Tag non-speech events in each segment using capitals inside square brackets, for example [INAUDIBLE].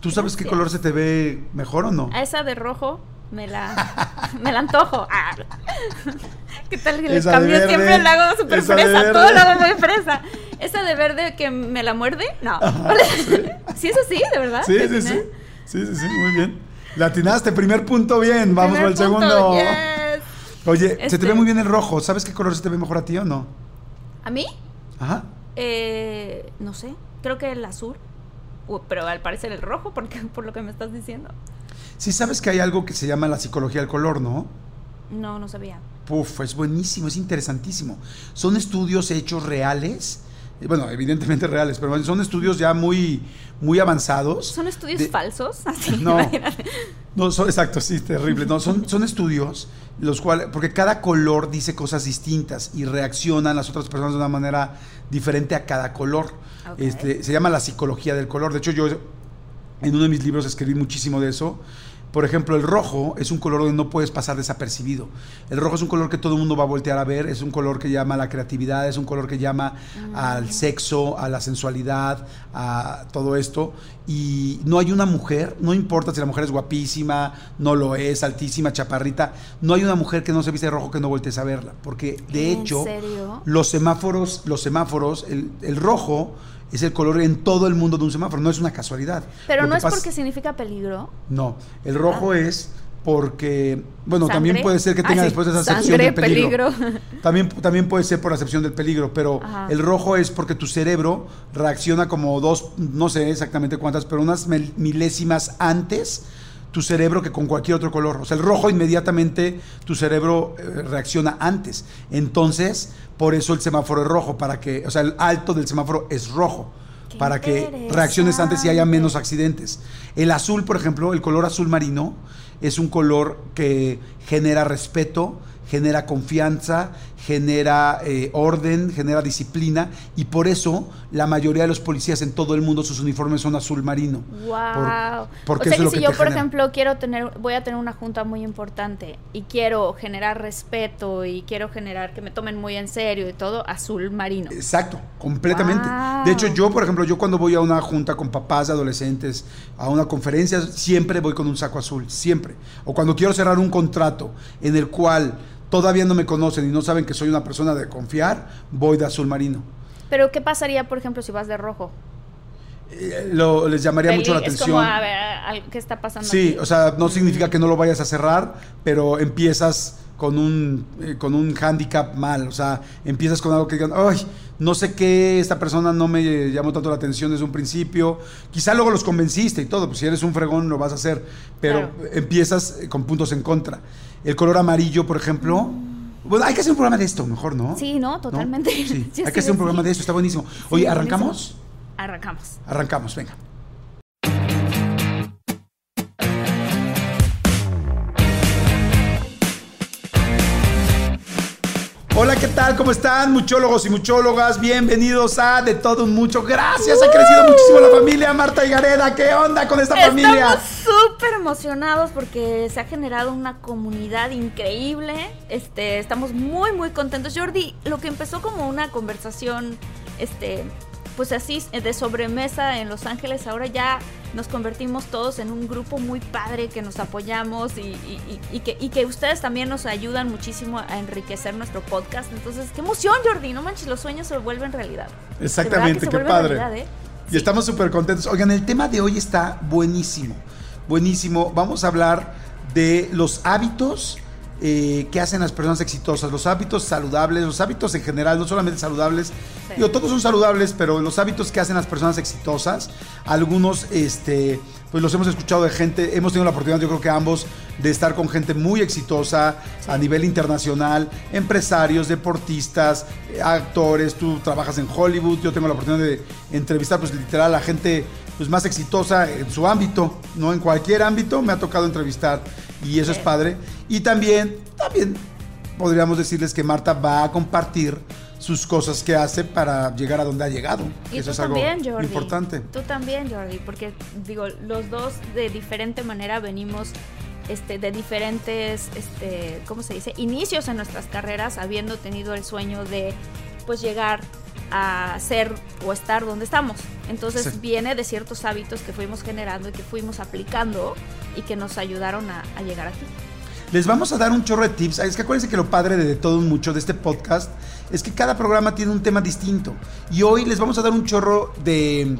¿Tú sabes qué color se te ve mejor o no? A esa de rojo me la, [LAUGHS] me la antojo. Ah. ¿Qué tal que de cambio? Siempre la hago súper fresa, todo lo hago muy fresa. ¿Esa de verde que me la muerde? No. [LAUGHS] ¿Sí es así, de verdad? Sí, ¿Le sí, sí. Sí, sí, sí, muy bien. La atinaste, primer punto bien. Vamos punto, segundo. yes. Oye, se te Este- ve muy bien el rojo. ¿Sabes qué color se te ve mejor a ti o no? ¿A mí? Ajá. Eh, no sé, creo que el azul. Pero al parecer el rojo, porque, [LAUGHS] por lo que me estás diciendo. Sí, sabes que hay algo que se llama la psicología del color, ¿no? No, no sabía. Puf, es buenísimo, es interesantísimo. Son estudios hechos reales. Bueno, evidentemente reales, pero son estudios ya muy, muy avanzados. ¿Son estudios de- falsos? [LAUGHS] Así, No. imagínate. No, son, exacto, sí, terrible. No, son, son estudios los cuales, porque cada color dice cosas distintas y reaccionan las otras personas de una manera diferente a cada color. Este, se llama la psicología del color. De hecho, yo en uno de mis libros escribí muchísimo de eso. Por ejemplo, el rojo es un color donde no puedes pasar desapercibido. El rojo es un color que todo el mundo va a voltear a ver, es un color que llama a la creatividad, es un color que llama al sexo, a la sensualidad, a todo esto. Y no hay una mujer, no importa si la mujer es guapísima, no lo es, altísima, chaparrita, no hay una mujer que no se viste de rojo que no voltees a verla. Porque de ¿En hecho, serio? los semáforos, los semáforos, el, el rojo es el color en todo el mundo de un semáforo, no es una casualidad. Pero Lo no es porque significa peligro. no, el rojo es porque, bueno, ¿Sangre? también puede ser que tenga Ah, después de esa acepción del peligro. peligro. También, también puede ser por acepción del peligro, pero Ajá. el rojo es porque tu cerebro reacciona como dos, no sé exactamente cuántas, pero unas mil- milésimas antes tu cerebro que con cualquier otro color. O sea, el rojo inmediatamente tu cerebro eh, reacciona antes. Entonces, por eso el semáforo es rojo, para que, o sea, el alto del semáforo es rojo. Qué para que reacciones antes y haya menos accidentes. El azul, por ejemplo, el color azul marino, es un color que genera respeto, genera confianza, genera eh, orden, genera disciplina y por eso la mayoría de los policías en todo el mundo sus uniformes son azul marino. Wow. Por- porque o sea eso es que lo si que yo, por genera. ejemplo, quiero tener, voy a tener una junta muy importante y quiero generar respeto y quiero generar que me tomen muy en serio y todo, azul marino. Exacto, completamente. Wow. De hecho, yo, por ejemplo, yo cuando voy a una junta con papás de adolescentes, a una conferencia, siempre voy con un saco azul, siempre. O cuando quiero cerrar un contrato en el cual todavía no me conocen y no saben que soy una persona de confiar, voy de azul marino. Pero ¿qué pasaría, por ejemplo, si vas de rojo? Eh, lo- les llamaría mucho la atención. Como, a ver, al- ¿qué está pasando Sí, aquí? o sea, no significa que no lo vayas a cerrar, pero empiezas con un, eh, con un handicap mal. O sea, empiezas con algo que digan, ay, no sé qué, esta persona no me llamó tanto la atención desde un principio. Quizá luego los convenciste y todo, pues si eres un fregón lo vas a hacer, pero Claro. empiezas eh, con puntos en contra. El color amarillo, por ejemplo. Bueno, hay que hacer un programa de esto, mejor, ¿no? Sí, no, totalmente. Sí, [LAUGHS] hay que hacer un programa de esto, está buenísimo. Oye, ¿arrancamos? Arrancamos. Arrancamos, venga. Hola, ¿qué tal? ¿Cómo están, muchólogos y muchólogas? Bienvenidos a De Todo Un Mucho. Gracias, ha crecido muchísimo la familia. Marta y Gareda, ¿qué onda con esta familia? Estamos súper emocionados porque se ha generado una comunidad increíble. Este, estamos muy, muy contentos. Jordi, lo que empezó como una conversación, este, pues así, de sobremesa en Los Ángeles, ahora ya nos convertimos todos en un grupo muy padre que nos apoyamos y, y- y- y que, y que ustedes también nos ayudan muchísimo a enriquecer nuestro podcast. Entonces, qué emoción, Jordi. No manches, los sueños se vuelven realidad. Exactamente, qué padre. realidad, ¿eh? Y estamos súper contentos. Oigan, el tema de hoy está buenísimo. Buenísimo. Vamos a hablar de los hábitos eh, que hacen las personas exitosas, los hábitos saludables, los hábitos en general, no solamente saludables. Sí. Digo, todos son saludables, pero los hábitos que hacen las personas exitosas, algunos, este, pues los hemos escuchado de gente, hemos tenido la oportunidad, yo creo que ambos, de estar con gente muy exitosa a nivel internacional, empresarios, deportistas, actores, tú trabajas en Hollywood, yo tengo la oportunidad de entrevistar, pues literal, a gente pues, más exitosa en su ámbito, ¿no? En cualquier ámbito me ha tocado entrevistar y eso es padre. Y también, también podríamos decirles que Marta va a compartir sus cosas que hace para llegar a donde ha llegado. Y eso tú es algo también, Jordi. importante. Tú también, Jordi, porque digo, los dos de diferente manera venimos este, de diferentes, este, ¿cómo se dice? Inicios en nuestras carreras, habiendo tenido el sueño de, pues, llegar a ser o estar donde estamos. Entonces Sí. viene de ciertos hábitos que fuimos generando y que fuimos aplicando y que nos ayudaron a, a llegar aquí. Les vamos a dar un chorro de tips. Es que acuérdense que lo padre de, de todo mucho de este podcast es que cada programa tiene un tema distinto. Y hoy les vamos a dar un chorro de,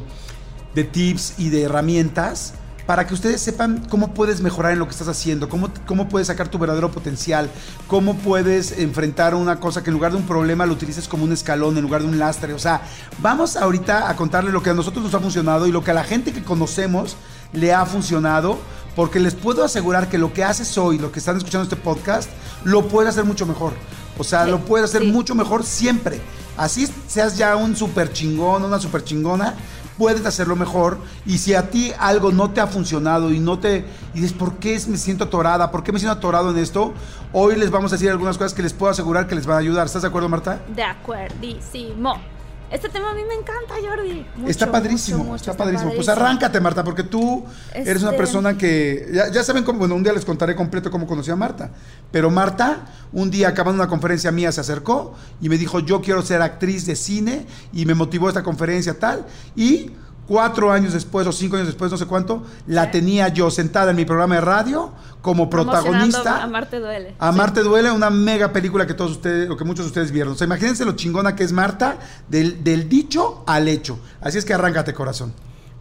de tips y de herramientas para que ustedes sepan cómo puedes mejorar en lo que estás haciendo, cómo, cómo puedes sacar tu verdadero potencial, cómo puedes enfrentar una cosa que en lugar de un problema lo utilices como un escalón en lugar de un lastre. O sea, vamos ahorita a contarle lo que a nosotros nos ha funcionado y lo que a la gente que conocemos le ha funcionado, porque les puedo asegurar que lo que haces hoy, lo que están escuchando este podcast, lo puedes hacer mucho mejor. O sea, Sí, lo puedes hacer sí. mucho mejor siempre. Así seas ya un super chingón, una super chingona, puedes hacerlo mejor. Y si a ti algo no te ha funcionado y no te. Y dices, ¿por qué me siento atorada? ¿Por qué me siento atorado en esto? Hoy les vamos a decir algunas cosas que les puedo asegurar que les van a ayudar. ¿Estás de acuerdo, Marta? De acuerdísimo. Este tema a mí me encanta, Jordi. Mucho, está padrísimo, mucho, mucho, está, padrísimo. Pues arráncate, Marta, porque tú eres una Este- persona que. Ya, ya saben cómo. Bueno, un día les contaré completo cómo conocí a Marta. Pero Marta, un día acabando una conferencia mía, se acercó y me dijo: Yo quiero ser actriz de cine. Y me motivó esta conferencia tal. Y cuatro años después, o cinco años después, no sé cuánto, la tenía yo sentada en mi programa de radio como protagonista. Amarte duele. Amarte duele, una mega película que todos ustedes, o que muchos de ustedes vieron. O sea, imagínense lo chingona que es Marta, del, del dicho al hecho. Así es que arráncate, corazón.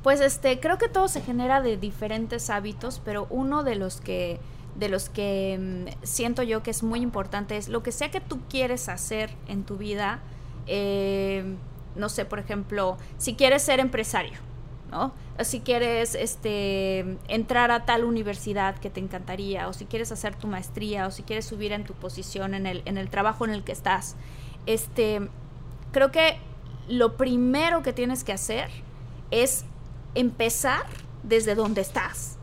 Pues este, creo que todo se genera de diferentes hábitos, pero uno de los que de los que mm, siento yo que es muy importante es lo que sea que tú quieres hacer en tu vida. eh, no sé, por ejemplo, si quieres ser empresario, ¿no? Si quieres este, entrar a tal universidad que te encantaría, o si quieres hacer tu maestría, o si quieres subir en tu posición en el, en el trabajo en el que estás. Este, creo que lo primero que tienes que hacer es empezar desde donde estás,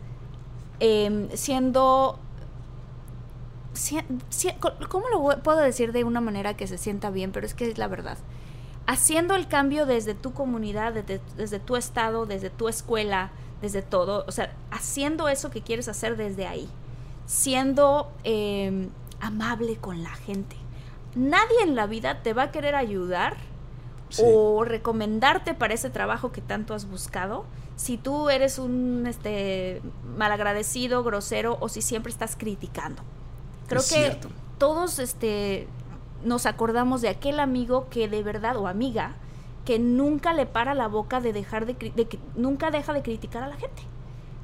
Em, siendo... si- si- ¿Cómo lo puedo decir de una manera que se sienta bien? Pero es que es la verdad. Haciendo el cambio desde tu comunidad, desde, desde tu estado, desde tu escuela, desde todo. O sea, haciendo eso que quieres hacer desde ahí. Siendo em, amable con la gente. Nadie en la vida te va a querer ayudar Sí. o recomendarte para ese trabajo que tanto has buscado si tú eres un este malagradecido, grosero o si siempre estás criticando. Creo Es que todos este nos acordamos de aquel amigo que de verdad o amiga que nunca le para la boca de dejar de, de que nunca deja de criticar a la gente.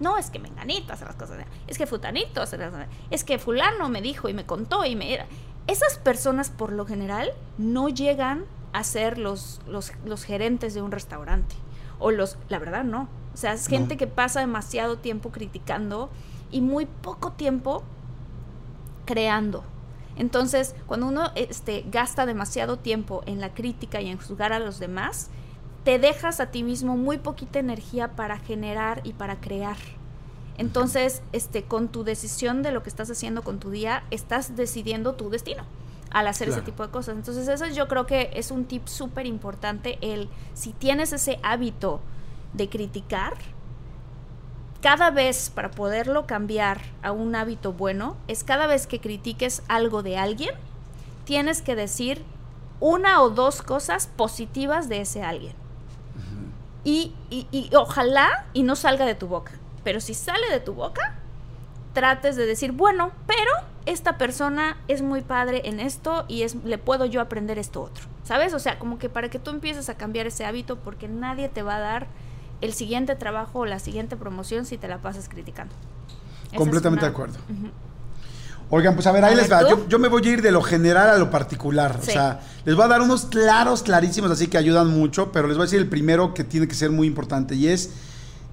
No, es que menganito hace las cosas, es que futanito hace las es que fulano me dijo y me contó y me era. Esas personas por lo general no llegan a ser los, los, los gerentes de un restaurante. O los, la verdad no. O sea, es gente No. que pasa demasiado tiempo criticando y muy poco tiempo creando. Entonces, cuando uno este, gasta demasiado tiempo en la crítica y en juzgar a los demás, te dejas a ti mismo muy poquita energía para generar y para crear. Entonces, este, con tu decisión de lo que estás haciendo con tu día, estás decidiendo tu destino al hacer Claro. ese tipo de cosas. Entonces, eso yo creo que es un tip súper importante, el si tienes ese hábito de criticar, cada vez para poderlo cambiar a un hábito bueno, es cada vez que critiques algo de alguien, tienes que decir una o dos cosas positivas de ese alguien. y, y- y ojalá y no salga de tu boca. Pero si sale de tu boca, trates de decir, bueno, pero esta persona es muy padre en esto y es, le puedo yo aprender esto otro. ¿Sabes? O sea, como que para que tú empieces a cambiar ese hábito porque nadie te va a dar el siguiente trabajo o la siguiente promoción si te la pasas criticando. Esa Completamente una- de acuerdo. Oigan, pues a ver, ahí A les ver, va. Yo, yo me voy a ir de lo general a lo particular. Sí. O sea, les voy a dar unos claros, clarísimos, así que ayudan mucho, pero les voy a decir el primero que tiene que ser muy importante y es,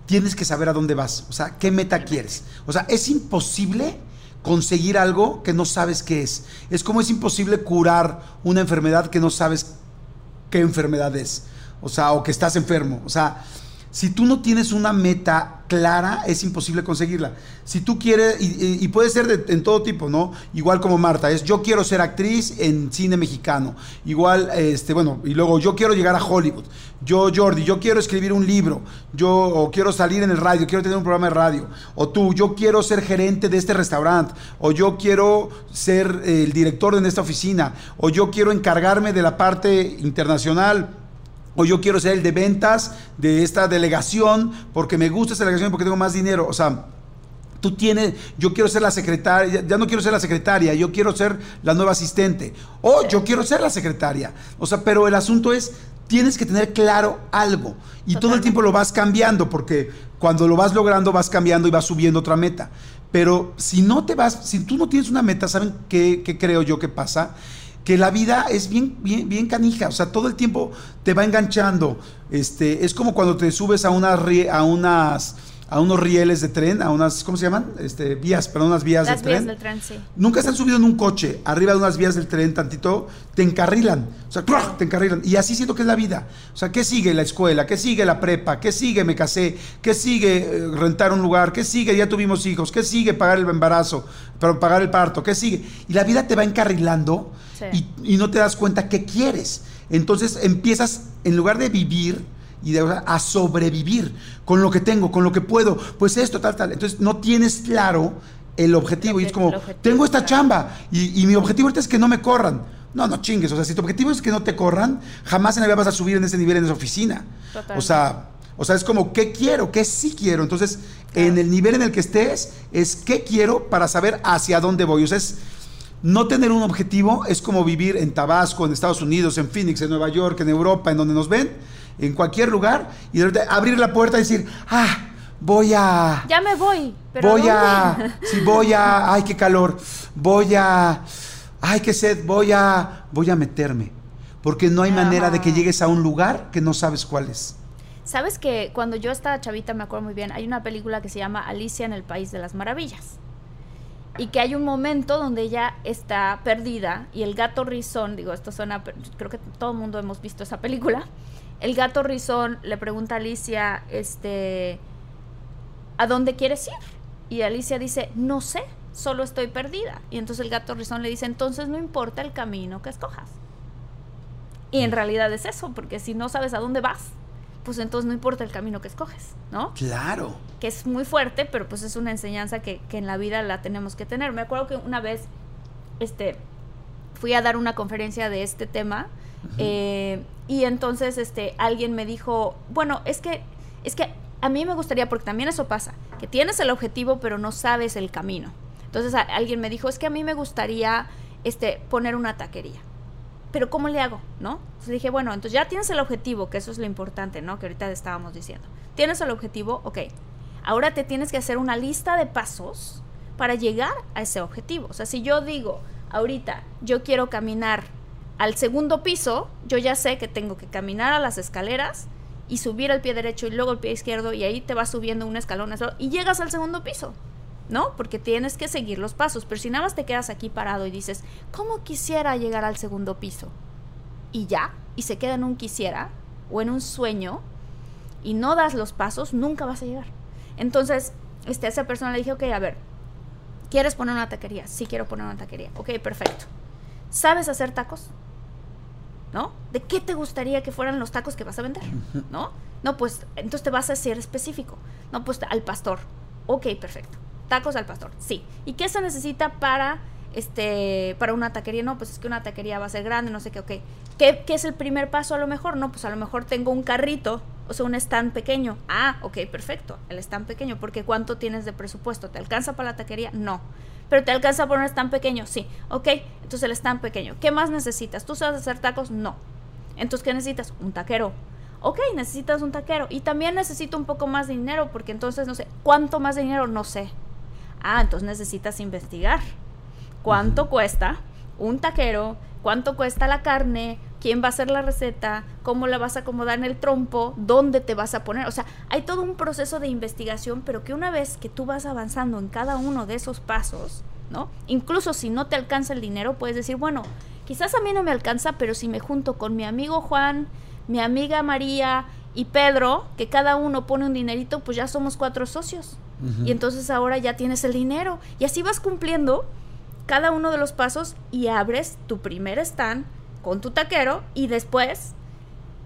tienes que saber a dónde vas. O sea, qué meta quieres. O sea, es imposible conseguir algo que no sabes qué es. Es como es imposible curar una enfermedad que no sabes qué enfermedad es. O sea, o que estás enfermo. O sea, Si tú no tienes una meta clara, es imposible conseguirla. Si tú quieres, y, puede ser en todo tipo, ¿no? Igual como Marta, es yo quiero ser actriz en cine mexicano. Igual, este, bueno, y luego yo quiero llegar a Hollywood. Yo, Jordi, yo quiero escribir un libro. Yo quiero salir en el radio, quiero tener un programa de radio. O tú, yo quiero ser gerente de este restaurante. O yo quiero ser el director de esta oficina. O yo quiero encargarme de la parte internacional o yo quiero ser el de ventas de esta delegación porque me gusta esta delegación porque tengo más dinero. O sea, tú tienes, yo quiero ser la secretaria, ya no quiero ser la secretaria, yo quiero ser la nueva asistente. O yo quiero ser la secretaria. O sea, pero el asunto es, tienes que tener claro algo. Y todo el tiempo lo vas cambiando porque cuando lo vas logrando vas cambiando y vas subiendo otra meta. Pero si no te vas, si tú no tienes una meta, ¿saben qué, qué creo yo que pasa? Que la vida es bien, bien, bien canija, o sea, todo el tiempo te va enganchando. Este, es como cuando te subes a unas, a unas a unos rieles de tren, a unas, ¿cómo se llaman? Este, vías, perdón, unas vías Las de vías tren. Del tren sí. Nunca se han subido en un coche arriba de unas vías del tren tantito, te encarrilan, o sea, te encarrilan. Y así siento que es la vida. O sea, ¿qué sigue la escuela? ¿Qué sigue la prepa? ¿Qué sigue me casé? ¿Qué sigue eh, rentar un lugar? ¿Qué sigue ya tuvimos hijos? ¿Qué sigue pagar el embarazo? Pero pagar el parto? ¿Qué sigue? Y la vida te va encarrilando y, y no te das cuenta qué quieres. Entonces empiezas, en lugar de vivir, y de a sobrevivir con lo que tengo, con lo que puedo, pues esto, tal, tal. Entonces no tienes claro el objetivo y es como, tengo esta chamba y, mi objetivo ahorita es que no me corran. No, no chingues, o sea, si tu objetivo es que no te corran, jamás en la vida vas a subir en ese nivel en esa oficina. O sea, o sea, es como, ¿qué quiero? ¿Qué sí quiero? Entonces, en el nivel en el que estés, es qué quiero para saber hacia dónde voy. O sea, es no tener un objetivo es como vivir en Tabasco, en Estados Unidos, en Phoenix, en Nueva York, en Europa, en donde nos ven en cualquier lugar y de abrir la puerta y decir, ah, voy a... Ya me voy. Pero voy a... [LAUGHS] Sí, voy a... Ay, qué calor. Voy a... Ay, qué sed. Voy a... Voy a meterme. Porque no hay manera de que llegues a un lugar que no sabes cuál es. Sabes que cuando yo estaba chavita, me acuerdo muy bien, hay una película que se llama Alicia en el País de las Maravillas. Y que hay un momento donde ella está perdida y el gato rizón, digo, esto suena, creo que todo el mundo hemos visto esa película, el gato rizón le pregunta a Alicia, este, ¿a dónde quieres ir? Y Alicia dice, no sé, solo estoy perdida. Y entonces el gato rizón le dice, entonces no importa el camino que escojas. Y en realidad es eso, porque si no sabes a dónde vas, pues entonces no importa el camino que escoges, ¿no? Claro. Que es muy fuerte, pero pues es una enseñanza que, que en la vida la tenemos que tener. Me acuerdo que una vez, este, fui a dar una conferencia de este tema eh, y entonces este, alguien me dijo, bueno, es que, es que a mí me gustaría, porque también eso pasa, que tienes el objetivo pero no sabes el camino. Entonces alguien me dijo, es que a mí me gustaría este, poner una taquería. Pero ¿cómo le hago? ¿No? Entonces dije, bueno, entonces ya tienes el objetivo, que eso es lo importante, ¿no? Que ahorita estábamos diciendo. Tienes el objetivo, ok. Ahora te tienes que hacer una lista de pasos para llegar a ese objetivo. O sea, si yo digo, ahorita yo quiero caminar al segundo piso, yo ya sé que tengo que caminar a las escaleras y subir el pie derecho y luego el pie izquierdo y ahí te vas subiendo un escalón y llegas al segundo piso, ¿no? Porque tienes que seguir los pasos, pero si nada más te quedas aquí parado y dices, ¿cómo quisiera llegar al segundo piso? Y ya, y se queda en un quisiera o en un sueño y no das los pasos, nunca vas a llegar. Entonces, este, a esa persona le dije, ok, a ver, ¿quieres poner una taquería? Sí, quiero poner una taquería. Ok, perfecto. ¿Sabes hacer tacos? ¿No? ¿De qué te gustaría que fueran los tacos que vas a vender? ¿No? No, pues entonces te vas a ser específico. No, pues al pastor. Ok, perfecto. Tacos al pastor, sí. ¿Y qué se necesita para este para una taquería? No, pues es que una taquería va a ser grande, no sé qué, ok. ¿Qué, ¿Qué es el primer paso a lo mejor? No, pues a lo mejor tengo un carrito, o sea, un stand pequeño. Ah, ok, perfecto. El stand pequeño, porque ¿cuánto tienes de presupuesto? ¿Te alcanza para la taquería? No pero te alcanza por un stand pequeño, sí, ok, entonces el stand pequeño. ¿Qué más necesitas? ¿Tú sabes hacer tacos? No. Entonces, ¿qué necesitas? Un taquero. Ok, necesitas un taquero. Y también necesito un poco más de dinero, porque entonces no sé, ¿cuánto más dinero? No sé. Ah, entonces necesitas investigar. ¿Cuánto cuesta un taquero? ¿Cuánto cuesta la carne? Quién va a hacer la receta, cómo la vas a acomodar en el trompo, dónde te vas a poner. O sea, hay todo un proceso de investigación, pero que una vez que tú vas avanzando en cada uno de esos pasos, ¿no? Incluso si no te alcanza el dinero, puedes decir, bueno, quizás a mí no me alcanza, pero si me junto con mi amigo Juan, mi amiga María y Pedro, que cada uno pone un dinerito, pues ya somos cuatro socios. Y entonces ahora ya tienes el dinero. Y así vas cumpliendo cada uno de los pasos y abres tu primer stand con tu taquero y después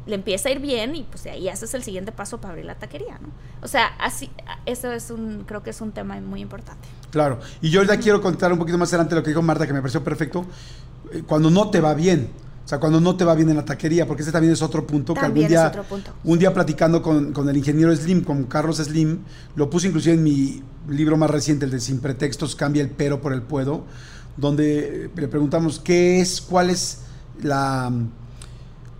le empieza a ir bien y pues ahí haces el siguiente paso para abrir la taquería, ¿no? O sea, así, eso es un, creo que es un tema muy importante. Claro, y yo ya quiero contar un poquito más adelante lo que dijo Marta, que me pareció perfecto, eh, cuando no te va bien, o sea, cuando no te va bien en la taquería, porque ese también es otro punto que algún día, un día platicando con, con, el ingeniero Slim, con Carlos Slim, lo puse inclusive en mi libro más reciente, el de Sin Pretextos, Cambia el pero por el puedo, donde le preguntamos qué es, cuál es la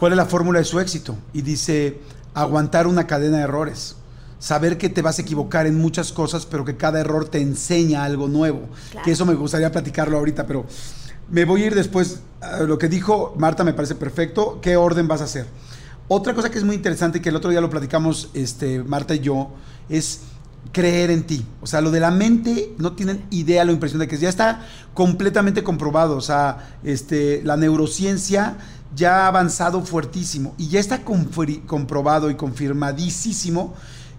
¿Cuál es la fórmula de su éxito? Y dice, aguantar una cadena de errores. Saber que te vas a equivocar en muchas cosas, pero que cada error te enseña algo nuevo. Que eso me gustaría platicarlo ahorita, pero me voy a ir después. A lo que dijo Marta me parece perfecto. ¿Qué orden vas a hacer? Otra cosa que es muy interesante, que el otro día lo platicamos este, Marta y yo, es creer en ti. O sea, lo de la mente no tienen idea lo impresión de que ya está completamente comprobado. O sea, este, la neurociencia ya ha avanzado fuertísimo y ya está comprobado y confirmadísimo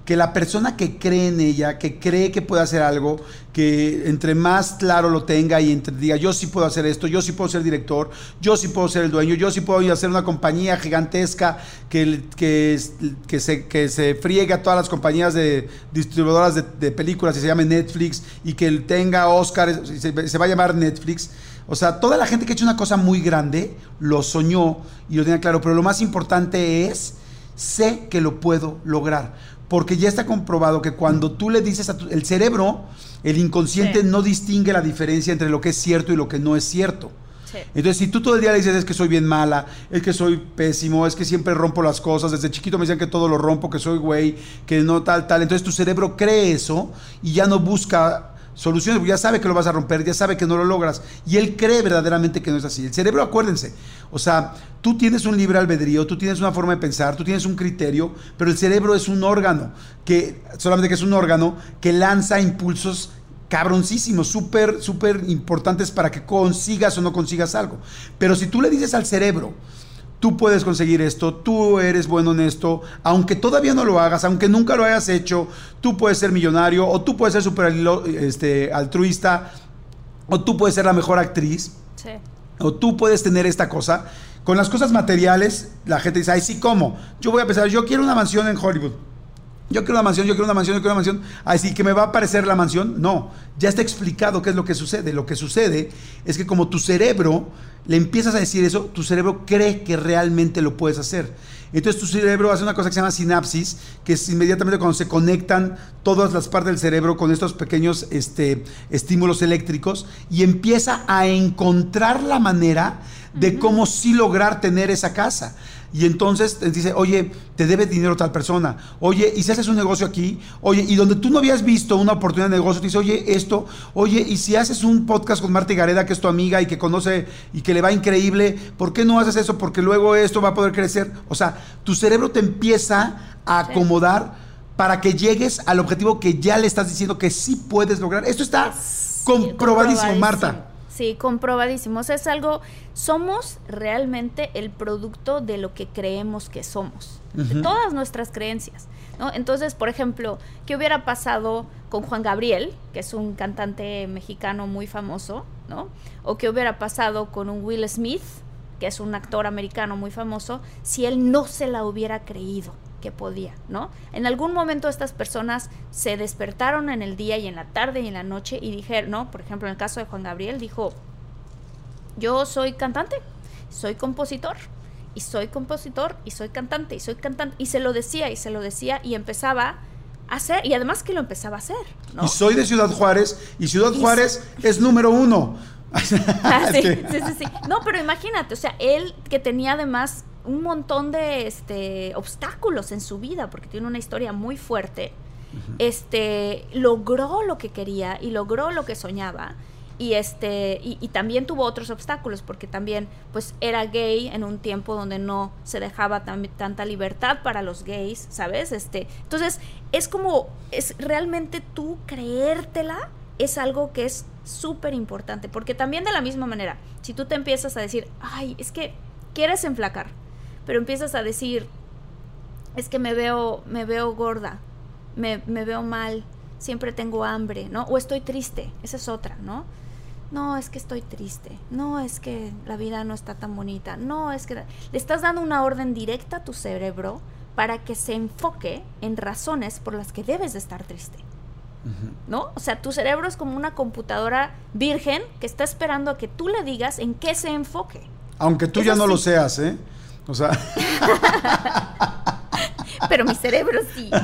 que la persona que cree en ella, que cree que puede hacer algo, que entre más claro lo tenga y entre, diga, yo sí puedo hacer esto, yo sí puedo ser director, yo sí puedo ser el dueño, yo sí puedo hacer una compañía gigantesca que, que, que, se, que se friegue a todas las compañías de distribuidoras de, películas y se llame Netflix y que tenga Oscar, se, se va a llamar Netflix. O sea, toda la gente que ha hecho una cosa muy grande lo soñó y lo tenía claro, pero lo más importante es, sé que lo puedo lograr, porque ya está comprobado que cuando tú le dices a tu, el cerebro, el inconsciente no distingue la diferencia entre lo que es cierto y lo que no es cierto. Entonces, si tú todo el día le dices es que soy bien mala, es que soy pésimo, es que siempre rompo las cosas, desde chiquito me decían que todo lo rompo, que soy güey, que no tal, tal, entonces tu cerebro cree eso y ya no busca soluciones, ya sabe que lo vas a romper, ya sabe que no lo logras. Y él cree verdaderamente que no es así. El cerebro, acuérdense, o sea, tú tienes un libre albedrío, tú tienes una forma de pensar, tú tienes un criterio, pero el cerebro es un órgano, que solamente que es un órgano que lanza impulsos cabroncísimos, súper, súper importantes para que consigas o no consigas algo. Pero si tú le dices al cerebro, tú puedes conseguir esto, tú eres bueno en esto, aunque todavía no lo hagas, aunque nunca lo hayas hecho, tú puedes ser millonario o tú puedes ser super este, altruista o tú puedes ser la mejor actriz o tú puedes tener esta cosa. Con las cosas materiales, la gente dice, ay, sí, ¿cómo? Yo voy a pensar, yo quiero una mansión en Hollywood. Yo quiero una mansión, yo quiero una mansión, yo quiero una mansión. Así que me va a aparecer la mansión. No, ya está explicado qué es lo que sucede. Lo que sucede es que como tu cerebro le empiezas a decir eso, tu cerebro cree que realmente lo puedes hacer. Entonces tu cerebro hace una cosa que se llama sinapsis, que es inmediatamente cuando se conectan todas las partes del cerebro con estos pequeños este, estímulos eléctricos y empieza a encontrar la manera de cómo sí lograr tener esa casa. Y entonces te dice, oye, te debe dinero tal persona. Oye, y si haces un negocio aquí, oye, y donde tú no habías visto una oportunidad de negocio, te dice, oye, esto, oye, y si haces un podcast con Marta Gareda, que es tu amiga y que conoce y que le va increíble, ¿por qué no haces eso? Porque luego esto va a poder crecer. O sea, tu cerebro te empieza a acomodar para que llegues al objetivo que ya le estás diciendo que sí puedes lograr. Esto está comprobadísimo, Marta. Sí, comprobadísimos. Es algo, somos realmente el producto de lo que creemos que somos, de todas nuestras creencias. ¿no? Entonces, por ejemplo, ¿qué hubiera pasado con Juan Gabriel, que es un cantante mexicano muy famoso, ¿no? O qué hubiera pasado con un Will Smith, que es un actor americano muy famoso, si él no se la hubiera creído que podía, ¿no? En algún momento estas personas se despertaron en el día y en la tarde y en la noche y dijeron, ¿no? Por ejemplo, en el caso de Juan Gabriel, dijo, yo soy cantante, soy compositor, y soy compositor, y soy cantante, y soy cantante, y se lo decía, y se lo decía, y empezaba a hacer, y además que lo empezaba a hacer, ¿no? Y soy de Ciudad Juárez, y Ciudad Juárez es número uno. [LAUGHS] Ah, [LAUGHS] sí, sí, sí, sí. No, pero imagínate, o sea, él que tenía además un montón de este, obstáculos en su vida, porque tiene una historia muy fuerte, este, logró lo que quería y logró lo que soñaba. Y, este, y, también tuvo otros obstáculos, porque también pues, era gay en un tiempo donde no se dejaba tanta libertad para los gays, ¿sabes? Este, entonces, es como, es realmente tú creértela, es algo que es súper importante, porque también de la misma manera, si tú te empiezas a decir, ay, es que quieres enflacar, pero empiezas a decir, es que me veo, me veo gorda, me, me veo mal, siempre tengo hambre, ¿no? O estoy triste, esa es otra, ¿no? No, es que estoy triste. No, es que la vida no está tan bonita. No, es que le estás dando una orden directa a tu cerebro para que se enfoque en razones por las que debes de estar triste. ¿No? O sea, tu cerebro es como una computadora virgen que está esperando a que tú le digas en qué se enfoque. Aunque tú ya no lo seas, ¿eh? O sea. [LAUGHS] Pero mi cerebro sí. [LAUGHS]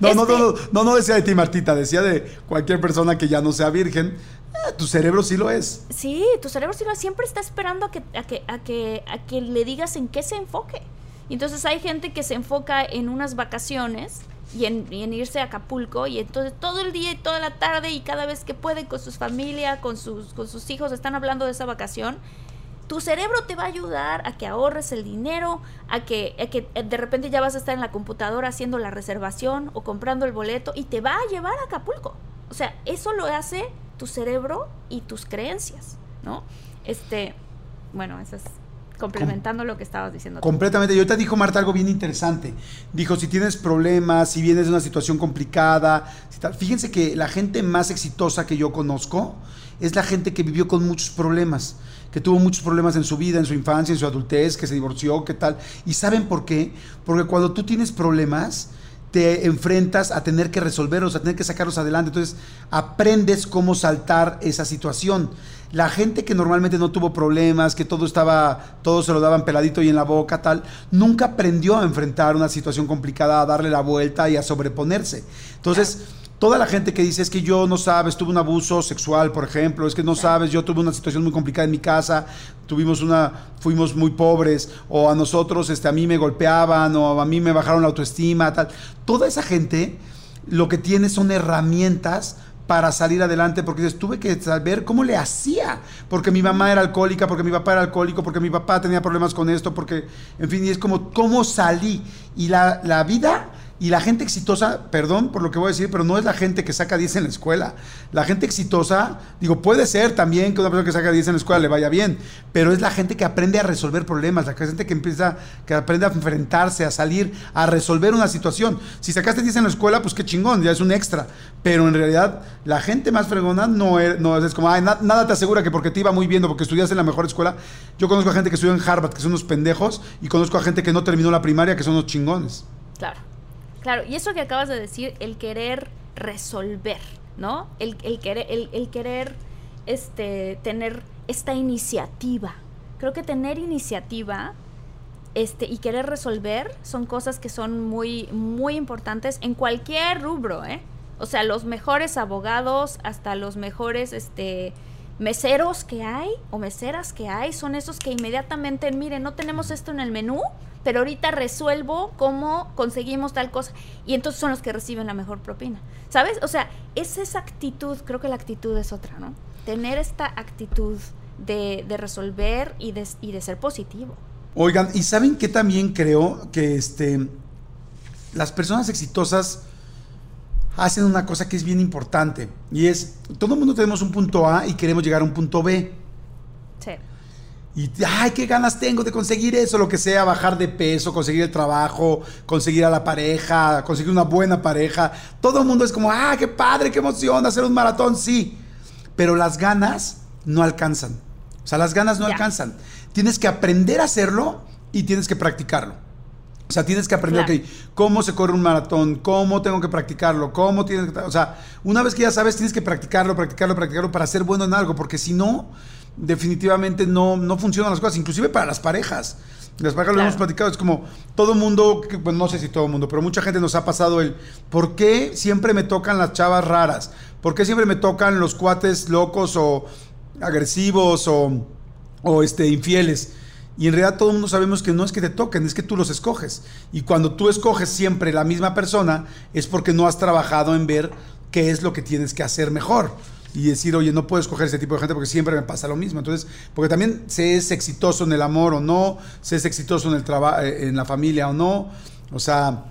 No, no, no, no, no, no, decía de ti, Martita, decía de cualquier persona que ya no sea virgen. Eh, tu cerebro sí lo es. Sí, tu cerebro sí lo es. Siempre está esperando a que, a que, a que, a que le digas en qué se enfoque. Y entonces hay gente que se enfoca en unas vacaciones y en, y en, irse a Acapulco y entonces todo el día y toda la tarde y cada vez que pueden con sus familia, con sus, con sus hijos, están hablando de esa vacación tu cerebro te va a ayudar a que ahorres el dinero, a que, que eh, de repente ya vas a estar en la computadora haciendo la reservación o comprando el boleto y te va a llevar a Acapulco. O sea, eso lo hace tu cerebro y tus creencias, ¿no? Este, bueno, eso es complementando lo que estabas diciendo. Completamente. Y ahorita dijo Marta algo bien interesante. Dijo, si tienes problemas, si vienes de una situación complicada, fíjense que la gente más exitosa que yo conozco es la gente que vivió con muchos problemas que tuvo muchos problemas en su vida, en su infancia, en su adultez, que se divorció, qué tal. ¿Y saben por qué? Porque cuando tú tienes problemas, te enfrentas a tener que resolverlos, a tener que sacarlos adelante. Entonces, aprendes cómo saltar esa situación. La gente que normalmente no tuvo problemas, que todo estaba, todo se lo daban peladito y en la boca, tal, nunca aprendió a enfrentar una situación complicada, a darle la vuelta y a sobreponerse. Entonces, toda la gente que dice es que yo no sabes, tuve un abuso sexual, por ejemplo, es que no sabes, yo tuve una situación muy complicada en mi casa, tuvimos una, fuimos muy pobres, o a nosotros, este, a mí me golpeaban, o a mí me bajaron la autoestima, tal. Toda esa gente lo que tiene son herramientas para salir adelante, porque dices, tuve que saber cómo le hacía, porque mi mamá era alcohólica, porque mi papá era alcohólico, porque mi papá tenía problemas con esto, porque, en fin, y es como, ¿cómo salí? Y la, la vida y la gente exitosa, perdón por lo que voy a decir, pero no es la gente que saca 10 en la escuela. La gente exitosa, digo, puede ser también que una persona que saca 10 en la escuela le vaya bien, pero es la gente que aprende a resolver problemas, la gente que empieza, que aprende a enfrentarse, a salir, a resolver una situación. Si sacaste 10 en la escuela, pues qué chingón, ya es un extra. Pero en realidad, la gente más fregona no es, no es como, ay, nada te asegura que porque te iba muy bien o porque estudiaste en la mejor escuela. Yo conozco a gente que estudió en Harvard, que son unos pendejos, y conozco a gente que no terminó la primaria, que son unos chingones. Claro. Claro, y eso que acabas de decir, el querer resolver, ¿no? El, querer, el, querer este, tener esta iniciativa. Creo que tener iniciativa este, y querer resolver son cosas que son muy, muy importantes en cualquier rubro, ¿eh? O sea, los mejores abogados, hasta los mejores este, meseros que hay o meseras que hay, son esos que inmediatamente, miren, no tenemos esto en el menú, pero ahorita resuelvo cómo conseguimos tal cosa. Y entonces son los que reciben la mejor propina. ¿Sabes? O sea, es esa actitud, creo que la actitud es otra, ¿no? Tener esta actitud de, resolver y de, ser positivo. Oigan, ¿y saben qué también creo? Que este, las personas exitosas hacen una cosa que es bien importante. Y es, todo el mundo tenemos un punto A y queremos llegar a un punto B. Sí y, ay, qué ganas tengo de conseguir eso, lo que sea, bajar de peso, conseguir el trabajo, conseguir a la pareja, conseguir una buena pareja. Todo el mundo es como, ah, qué padre, qué emoción, hacer un maratón, sí. Pero las ganas no alcanzan. O sea, las ganas no alcanzan. Tienes que aprender a hacerlo y tienes que practicarlo. O sea, tienes que aprender, ok, cómo se corre un maratón, cómo tengo que practicarlo, cómo tienes que... O sea, una vez que ya sabes, tienes que practicarlo, practicarlo, practicarlo para ser bueno en algo, porque si no, definitivamente no, no funcionan las cosas, inclusive para las parejas. Las parejas lo hemos platicado, es como todo mundo, bueno, no sé si todo mundo, pero mucha gente nos ha pasado el, ¿por qué siempre me tocan las chavas raras? ¿Por qué siempre me tocan los cuates locos o agresivos o, o este, infieles? Y en realidad todo el mundo sabemos que no es que te toquen, es que tú los escoges. Y cuando tú escoges siempre la misma persona, es porque no has trabajado en ver qué es lo que tienes que hacer mejor y decir, oye, no puedo escoger ese tipo de gente porque siempre me pasa lo mismo. Entonces, porque también se es exitoso en el amor o no, se es exitoso en el eh, en la familia o no. O sea,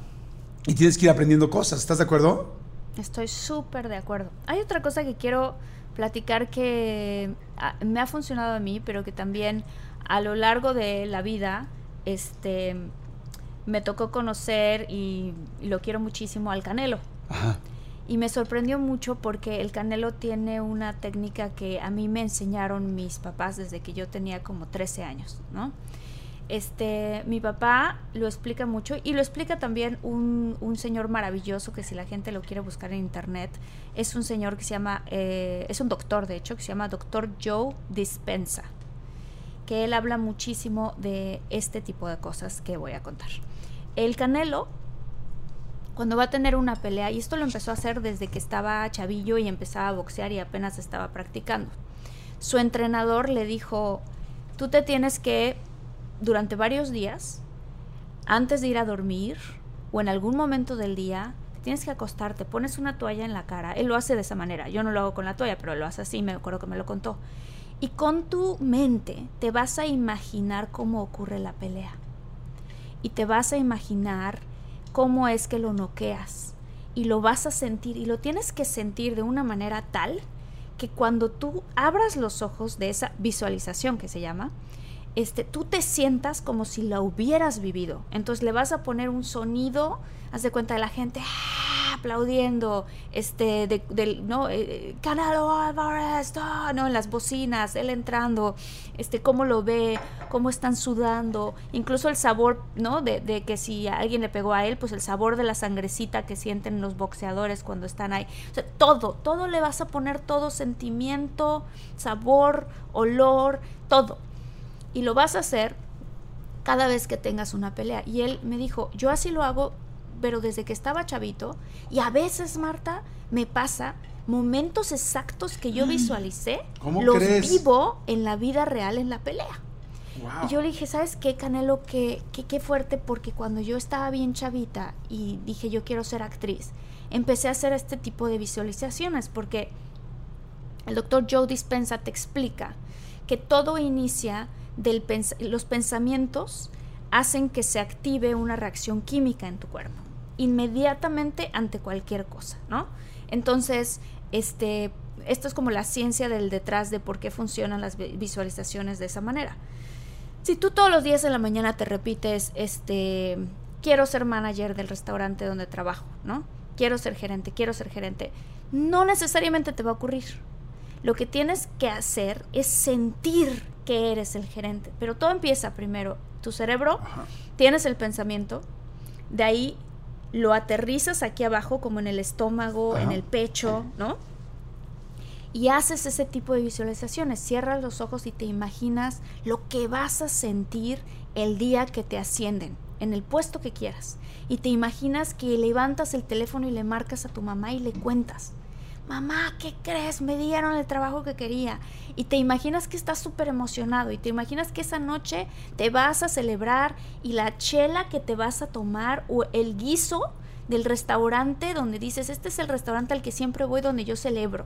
y tienes que ir aprendiendo cosas. ¿Estás de acuerdo? Estoy súper de acuerdo. Hay otra cosa que quiero platicar que ah, me ha funcionado a mí, pero que también a lo largo de la vida, este, me tocó conocer y, lo quiero muchísimo al Canelo. Y me sorprendió mucho porque el Canelo tiene una técnica que a mí me enseñaron mis papás desde que yo tenía como 13 años, ¿no? Este, mi papá lo explica mucho y lo explica también un, señor maravilloso que si la gente lo quiere buscar en internet, es un señor que se llama, eh, es un doctor de hecho, que se llama doctor Joe Dispensa, que él habla muchísimo de este tipo de cosas que voy a contar. El Canelo, cuando va a tener una pelea, y esto lo empezó a hacer desde que estaba chavillo y empezaba a boxear y apenas estaba practicando, su entrenador le dijo, tú te tienes que, durante varios días, antes de ir a dormir o en algún momento del día, tienes que acostarte, pones una toalla en la cara. Él lo hace de esa manera. Yo no lo hago con la toalla, pero lo hace así, me acuerdo que me lo contó. Y con tu mente te vas a imaginar cómo ocurre la pelea. Y te vas a imaginar cómo es que lo noqueas. Y lo vas a sentir y lo tienes que sentir de una manera tal que cuando tú abras los ojos de esa visualización que se llama, este, tú te sientas como si la hubieras vivido. Entonces le vas a poner un sonido, haz de cuenta de la gente, ¡ah! aplaudiendo, este, del, ¿no? Eh, Canelo Álvarez, ¿no? En las bocinas, él entrando, este, cómo lo ve, cómo están sudando, incluso el sabor, ¿no? De, de, que si alguien le pegó a él, pues el sabor de la sangrecita que sienten los boxeadores cuando están ahí. O sea, todo, todo le vas a poner todo, sentimiento, sabor, olor, todo. Y lo vas a hacer cada vez que tengas una pelea. Y él me dijo, yo así lo hago pero desde que estaba chavito, y a veces, Marta, me pasa momentos exactos que yo mm. visualicé, los vivo en la vida real, en la pelea. Y yo le dije, ¿sabes qué, Canelo? Qué, qué, fuerte, porque cuando yo estaba bien chavita y dije, yo quiero ser actriz, empecé a hacer este tipo de visualizaciones, porque el doctor Joe Dispensa te explica que todo inicia del los pensamientos hacen que se active una reacción química en tu cuerpo inmediatamente ante cualquier cosa, ¿no? Entonces, este, esto es como la ciencia del detrás de por qué funcionan las visualizaciones de esa manera. Si tú todos los días en la mañana te repites, este, quiero ser manager del restaurante donde trabajo, ¿no? Quiero ser gerente, quiero ser gerente, no necesariamente te va a ocurrir. Lo que tienes que hacer es sentir que eres el gerente, pero todo empieza primero. Tu cerebro, tienes el pensamiento, de ahí lo aterrizas aquí abajo, como en el estómago, en el pecho, ¿no? Y haces ese tipo de visualizaciones. Cierras los ojos y te imaginas lo que vas a sentir el día que te ascienden, en el puesto que quieras. Y te imaginas que levantas el teléfono y le marcas a tu mamá y le cuentas mamá, ¿qué crees? Me dieron el trabajo que quería. Y te imaginas que estás súper emocionado y te imaginas que esa noche te vas a celebrar y la chela que te vas a tomar o el guiso del restaurante donde dices, este es el restaurante al que siempre voy donde yo celebro.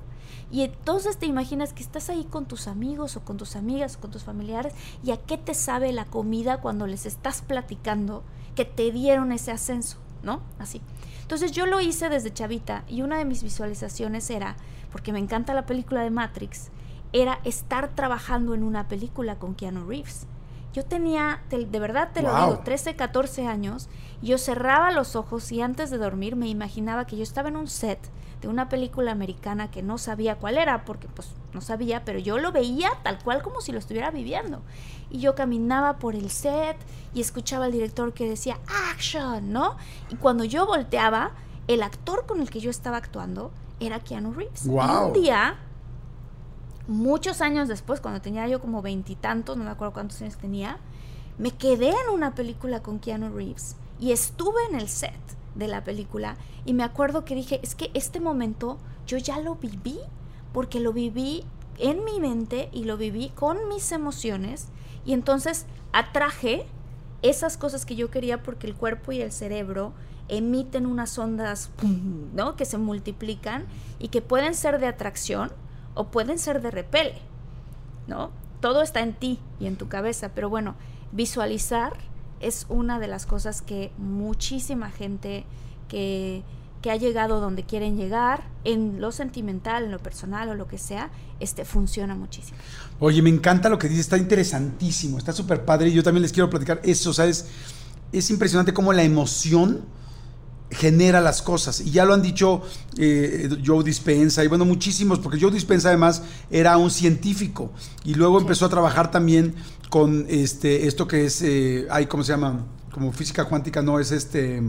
Y entonces te imaginas que estás ahí con tus amigos o con tus amigas o con tus familiares y a qué te sabe la comida cuando les estás platicando que te dieron ese ascenso, ¿no? Así. Entonces yo lo hice desde chavita y una de mis visualizaciones era, porque me encanta la película de Matrix, era estar trabajando en una película con Keanu Reeves. Yo tenía, de verdad te lo digo, 13, 14 años, yo cerraba los ojos y antes de dormir me imaginaba que yo estaba en un set de una película americana que no sabía cuál era, porque pues no sabía, pero yo lo veía tal cual como si lo estuviera viviendo. Y yo caminaba por el set y escuchaba al director que decía, action, ¿no? Y cuando yo volteaba, el actor con el que yo estaba actuando era Keanu Reeves. Y un día, muchos años después, cuando tenía yo como veintitantos, no me acuerdo cuántos años tenía, me quedé en una película con Keanu Reeves y estuve en el set de la película y me acuerdo que dije, es que este momento yo ya lo viví porque lo viví en mi mente y lo viví con mis emociones y entonces atraje esas cosas que yo quería porque el cuerpo y el cerebro emiten unas ondas ¿no? que se multiplican y que pueden ser de atracción o pueden ser de repele, ¿no? Todo está en ti y en tu cabeza, pero bueno, visualizar es una de las cosas que muchísima gente que, ha llegado donde quieren llegar, en lo sentimental, en lo personal o lo que sea, este, funciona muchísimo. Oye, me encanta lo que dices, está interesantísimo, está súper padre y yo también les quiero platicar eso, ¿sabes? es impresionante cómo la emoción genera las cosas. Y ya lo han dicho eh, Joe Dispensa, y bueno, muchísimos, porque Joe Dispensa además era un científico y luego empezó a trabajar también con este, esto que es, eh, ¿cómo se llama? Como física cuántica, no es este...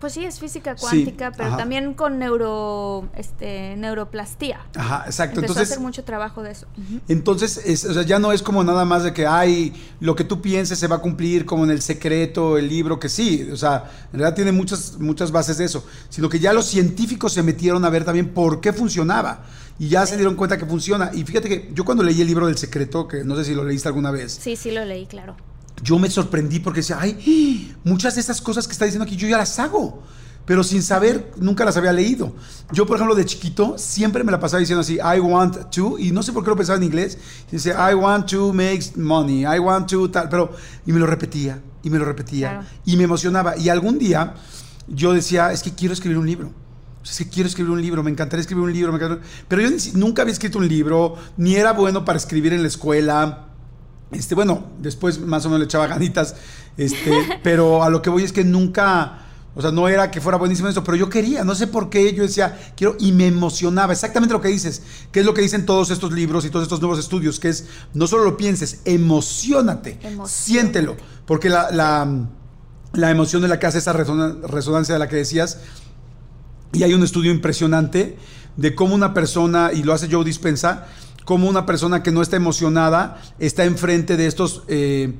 Pues sí, es física cuántica, pero también con neuro, este, neuroplastía. Ajá, exacto. Empezó entonces, a hacer mucho trabajo de eso. Entonces, o sea, ya no es como nada más de que, ay, lo que tú pienses se va a cumplir como en el secreto, el libro, que sí, o sea, en realidad tiene muchas, muchas bases de eso, sino que ya los científicos se metieron a ver también por qué funcionaba y ya se dieron cuenta que funciona. Y fíjate que yo cuando leí el libro del secreto, que no sé si lo leíste alguna vez. Sí, sí lo leí, claro yo me sorprendí porque decía, ay, muchas de esas cosas que está diciendo aquí yo ya las hago, pero sin saber, nunca las había leído. Yo, por ejemplo, de chiquito, siempre me la pasaba diciendo así, I want to, y no sé por qué lo pensaba en inglés, dice, I want to make money, I want to, tal, pero, y me lo repetía, y me lo repetía, y me emocionaba. Y algún día yo decía, es que quiero escribir un libro. Es que quiero escribir un libro, me encantaría escribir un libro, pero yo nunca había escrito un libro, ni era bueno para escribir en la escuela este, bueno, después más o menos le echaba ganitas, este, [LAUGHS] pero a lo que voy es que nunca, o sea, no era que fuera buenísimo eso, pero yo quería, no sé por qué, yo decía, quiero, y me emocionaba, exactamente lo que dices, que es lo que dicen todos estos libros y todos estos nuevos estudios, que es, no solo lo pienses, emocionate, siéntelo, porque la, la, emoción de la que hace esa resonancia de la que decías, y hay un estudio impresionante de cómo una persona, y lo hace Joe Dispensa, como una persona que no está emocionada está enfrente de estos eh,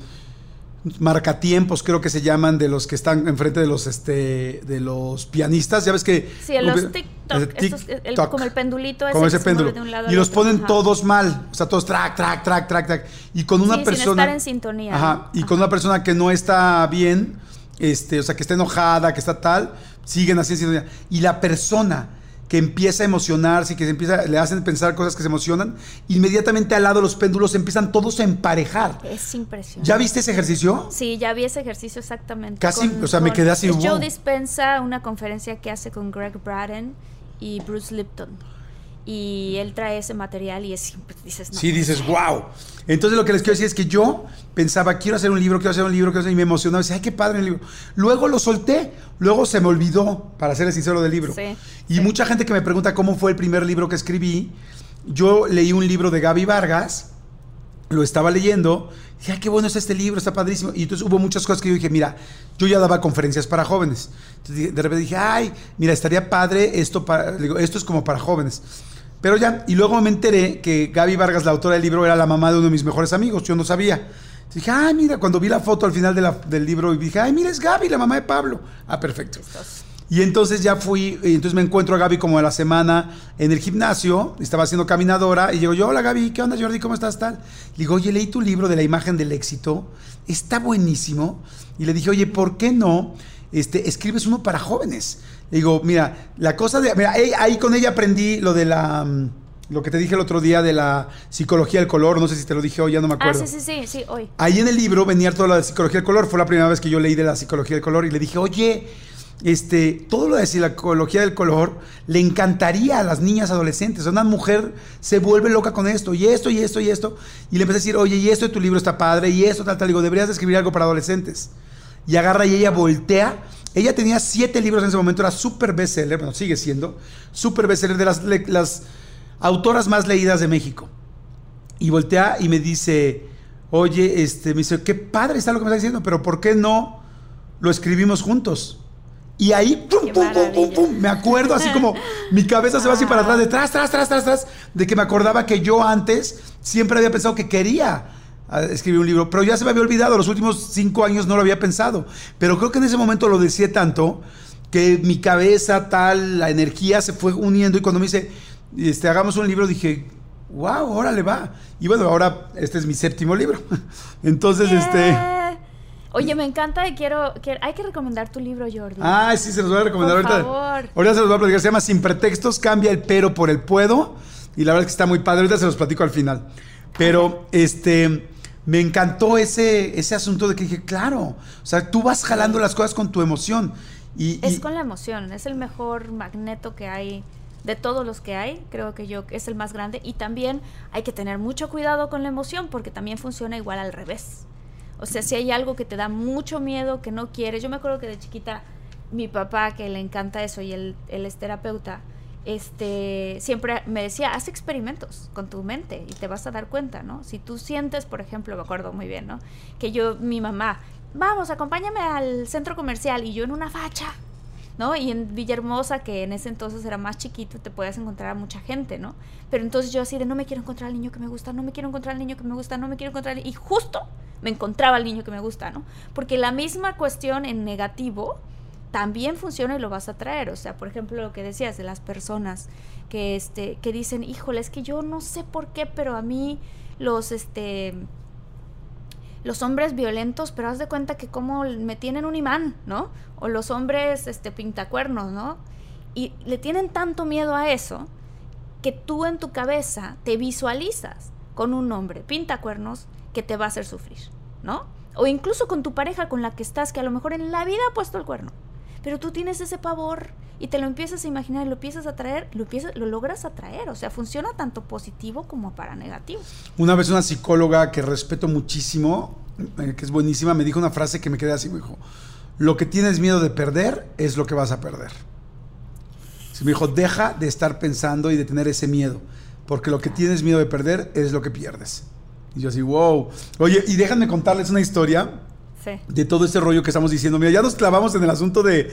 marcatiempos, creo que se llaman, de los que están enfrente de los este de los pianistas. Ya ves que. Sí, los TikTok, como el pendulito ese. Como ese péndulo. y los ponen todos mal. O sea, todos track, track, track, track, track. Y con una persona. Sin estar en sintonía. Ajá. Y con una persona que no está bien, este, o sea, que está enojada, que está tal, siguen así en sintonía. Y la persona que empieza a emocionarse y que se empieza, le hacen pensar cosas que se emocionan, inmediatamente al lado los péndulos empiezan todos a emparejar. Es impresionante. ¿Ya viste ese ejercicio? Sí, ya vi ese ejercicio exactamente. Casi, o sea, me quedé así. Joe dispensa una conferencia que hace con Greg Braden y Bruce Lipton y él trae ese material y es siempre dices no, sí dices wow entonces lo que les quiero decir es que yo pensaba quiero hacer un libro quiero hacer un libro quiero hacer y me emocionaba decía ay qué padre el libro luego lo solté luego se me olvidó para ser sincero del libro. Sí, y mucha gente que me pregunta cómo fue el primer libro que escribí yo leí un libro de Gaby Vargas lo estaba leyendo dije ay qué bueno es este libro está padrísimo y entonces hubo muchas cosas que yo dije mira yo ya daba conferencias para jóvenes entonces de repente dije ay mira estaría padre esto para digo, esto es como para jóvenes pero ya, y luego me enteré que Gaby Vargas, la autora del libro, era la mamá de uno de mis mejores amigos. Yo no sabía. dije, ay, mira, cuando vi la foto al final del libro, dije, ay, mira, es Gaby, la mamá de Pablo. Ah, perfecto. Y entonces ya fui, y entonces me encuentro a Gaby como a la semana en el gimnasio, estaba haciendo caminadora, y digo yo, hola Gaby, ¿qué onda Jordi? ¿Cómo estás? Tal. Le digo, oye, leí tu libro de la imagen del éxito, está buenísimo. Y le dije, oye, ¿por qué no este, escribes uno para jóvenes? digo, mira, la cosa de. Mira, ahí con ella aprendí lo de la. Mm, lo que te dije el otro día de la psicología del color, no sé si te lo dije hoy, ya no me acuerdo. Ah, sí, sí, sí, sí, hoy. Ahí en el libro venía todo lo de psicología del color, fue la primera vez que yo leí de la psicología del color y le dije, oye, este, todo lo de psicología del color le encantaría a las niñas adolescentes. Una mujer se vuelve loca con esto, y esto, y esto, y esto. Y le empecé a decir, oye, y esto de tu libro está padre, y esto, tal, tal. Digo, deberías escribir algo para adolescentes. Y agarra y ella voltea ella tenía siete libros en ese momento, era súper bestseller, bueno, sigue siendo, súper bestseller de las, las autoras más leídas de México. Y voltea y me dice, oye, este, me dice, qué padre está lo que me está diciendo, pero ¿por qué no lo escribimos juntos? Y ahí, pum, pum, pum, pum, pum, me acuerdo así como mi cabeza se va así para atrás, de tras, tras, tras, tras, tras, de que me acordaba que yo antes siempre había pensado que quería escribir un libro, pero ya se me había olvidado, los últimos cinco años no lo había pensado, pero creo que en ese momento lo decía tanto que mi cabeza, tal, la energía se fue uniendo y cuando me dice, este, hagamos un libro, dije, wow, órale va. Y bueno, ahora este es mi séptimo libro. [LAUGHS] Entonces, este... Oye, me encanta y quiero, Hay que recomendar tu libro, Jordi. Ah, sí, se los voy a recomendar por ahorita. Favor. Ahorita se los voy a platicar. Se llama Sin Pretextos, cambia el pero por el puedo. Y la verdad es que está muy padre. Ahorita se los platico al final. Pero, este me encantó ese, ese asunto de que dije, claro, o sea, tú vas jalando las cosas con tu emoción. Y, es con la emoción, es el mejor magneto que hay de todos los que hay, creo que yo es el más grande y también hay que tener mucho cuidado con la emoción porque también funciona igual al revés. O sea, si hay algo que te da mucho miedo, que no quieres. Yo me acuerdo que de chiquita mi papá, que le encanta eso y él, él es terapeuta, este, siempre me decía, haz experimentos con tu mente y te vas a dar cuenta, ¿no? Si tú sientes, por ejemplo, me acuerdo muy bien, ¿no? Que yo, mi mamá, vamos, acompáñame al centro comercial y yo en una facha, ¿no? Y en Villahermosa, que en ese entonces era más chiquito, te podías encontrar a mucha gente, ¿no? Pero entonces yo así de, no me quiero encontrar al niño que me gusta, no me quiero encontrar al niño que me gusta, no me quiero encontrar... Y justo me encontraba al niño que me gusta, ¿no? Porque la misma cuestión en negativo también funciona y lo vas a traer. O sea, por ejemplo, lo que decías de las personas que, este, que dicen, híjole, es que yo no sé por qué, pero a mí los, este, los hombres violentos, pero haz de cuenta que como me tienen un imán, ¿no? O los hombres, este, pintacuernos, ¿no? Y le tienen tanto miedo a eso que tú en tu cabeza te visualizas con un hombre pintacuernos que te va a hacer sufrir, ¿no? O incluso con tu pareja con la que estás, que a lo mejor en la vida ha puesto el cuerno pero tú tienes ese pavor y te lo empiezas a imaginar y lo empiezas a traer, lo, empiezas, lo logras atraer. O sea, funciona tanto positivo como para negativo. Una vez una psicóloga que respeto muchísimo, eh, que es buenísima, me dijo una frase que me quedé así, me dijo, lo que tienes miedo de perder es lo que vas a perder. me dijo, deja de estar pensando y de tener ese miedo, porque lo que tienes miedo de perder es lo que pierdes. Y yo así, wow. Oye, y déjenme contarles una historia de todo este rollo que estamos diciendo. Mira, ya nos clavamos en el asunto de,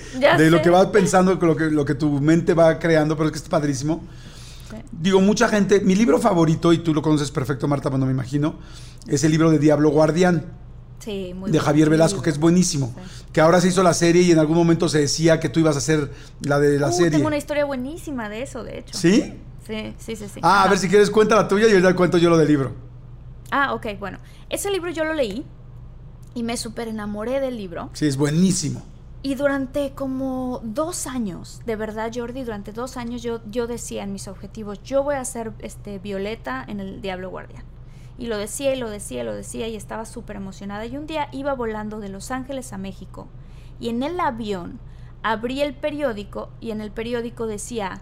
lo que vas pensando, lo que, lo que tu mente va creando, pero es que es padrísimo. Digo, mucha gente, mi libro favorito, y tú lo conoces perfecto, Marta, no me imagino, es el libro de Diablo Guardián. Sí, muy de Javier Velasco, que es buenísimo. Que ahora se hizo la serie y en algún momento se decía que tú ibas a hacer la de la uh, serie. Tengo una historia buenísima de eso, de hecho. ¿Sí? Sí, sí, sí. sí. Ah, a ver si quieres cuenta la tuya y yo cuento yo lo del libro. Ah, ok, bueno. Ese libro yo lo leí y me súper enamoré del libro. Sí, es buenísimo. Y durante como dos años, de verdad Jordi, durante dos años yo, yo decía en mis objetivos, yo voy a ser este, Violeta en el Diablo Guardián. Y lo decía y lo decía y lo decía y estaba súper emocionada. Y un día iba volando de Los Ángeles a México y en el avión abrí el periódico y en el periódico decía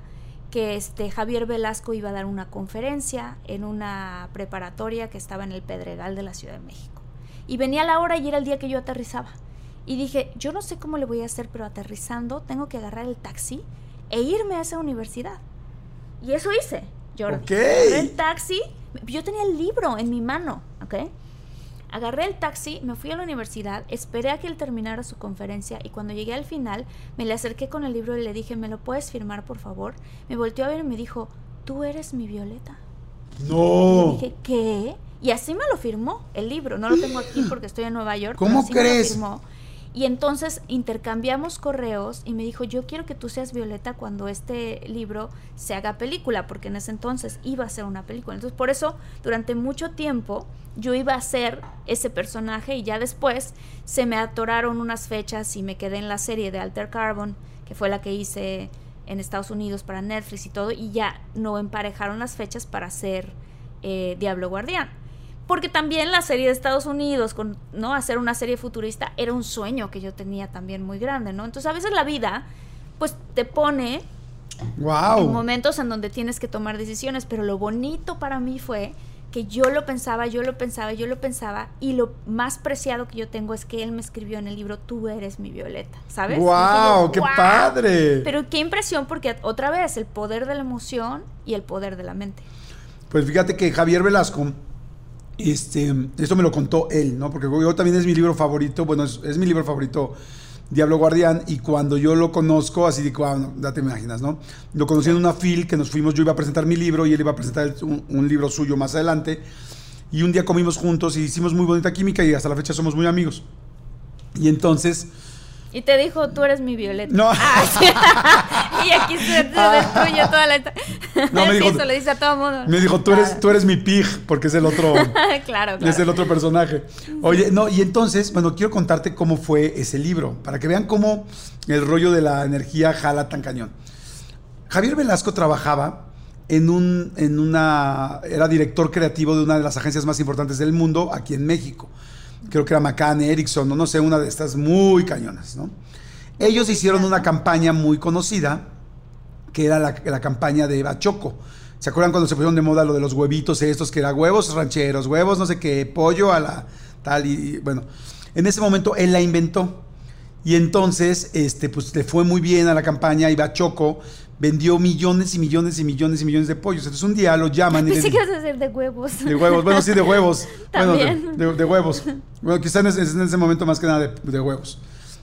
que este Javier Velasco iba a dar una conferencia en una preparatoria que estaba en el Pedregal de la Ciudad de México. Y venía la hora y era el día que yo aterrizaba. Y dije, yo no sé cómo le voy a hacer, pero aterrizando tengo que agarrar el taxi e irme a esa universidad. Y eso hice, Jordi. Agarré el taxi, yo tenía el libro en mi mano, ¿ok? Agarré el taxi, me fui a la universidad, esperé a que él terminara su conferencia y cuando llegué al final me le acerqué con el libro y le dije, ¿me lo puedes firmar, por favor? Me volteó a ver y me dijo, tú eres mi Violeta. No. Y dije, ¿qué? Y así me lo firmó el libro. No lo tengo aquí [GASPS] porque estoy en Nueva York. ¿Cómo crees? Y entonces intercambiamos correos y me dijo, yo quiero que tú seas Violeta cuando este libro se haga película, porque en ese entonces iba a ser una película. Entonces por eso durante mucho tiempo yo iba a ser ese personaje y ya después se me atoraron unas fechas y me quedé en la serie de Alter Carbon, que fue la que hice en Estados Unidos para Netflix y todo, y ya no emparejaron las fechas para ser eh, Diablo Guardián. Porque también la serie de Estados Unidos, con no hacer una serie futurista, era un sueño que yo tenía también muy grande, ¿no? Entonces a veces la vida, pues te pone wow. en momentos en donde tienes que tomar decisiones, pero lo bonito para mí fue que yo lo pensaba, yo lo pensaba, yo lo pensaba, y lo más preciado que yo tengo es que él me escribió en el libro, tú eres mi Violeta, ¿sabes? ¡Wow! ¡Qué padre! Pero qué impresión, porque otra vez, el poder de la emoción y el poder de la mente. Pues fíjate que Javier Velasco este, esto me lo contó él, ¿no? Porque yo también es mi libro favorito, bueno, es, mi libro favorito, Diablo Guardián, y cuando yo lo conozco, así de, wow, ya te imaginas, ¿no? Lo conocí en una fil que nos fuimos, yo iba a presentar mi libro y él iba a presentar un, libro suyo más adelante, y un día comimos juntos y hicimos muy bonita química y hasta la fecha somos muy amigos. Y entonces y te dijo, tú eres mi Violeta. No. Ah, [LAUGHS] y aquí [LAUGHS] se, destruye toda la... No, me [LAUGHS] dijo, eso le dice a todo mundo. Me dijo, tú eres, tú eres mi pig, porque es el otro... claro, claro. Es el otro personaje. Oye, no, y entonces, bueno, quiero contarte cómo fue ese libro, para que vean cómo el rollo de la energía jala tan cañón. Javier Velasco trabajaba en, un, en una... Era director creativo de una de las agencias más importantes del mundo, aquí en México creo que era McCann, Ericsson, no, no sé, una de estas muy cañonas, ¿no? Ellos hicieron una campaña muy conocida, que era la, campaña de Bachoco. ¿Se acuerdan cuando se pusieron de moda lo de los huevitos estos, que era huevos rancheros, huevos no sé qué, pollo a la tal, y, y, bueno, en ese momento él la inventó. Y entonces, este, pues le fue muy bien a la campaña, iba Choco, vendió millones y millones y millones y millones de pollos. Entonces un día lo llaman y Pensé que ibas a decir de huevos. de huevos, bueno, sí, de huevos. [LAUGHS] bueno, de, También. de- de huevos. Bueno, quizá en ese, en ese momento más que nada de, de huevos.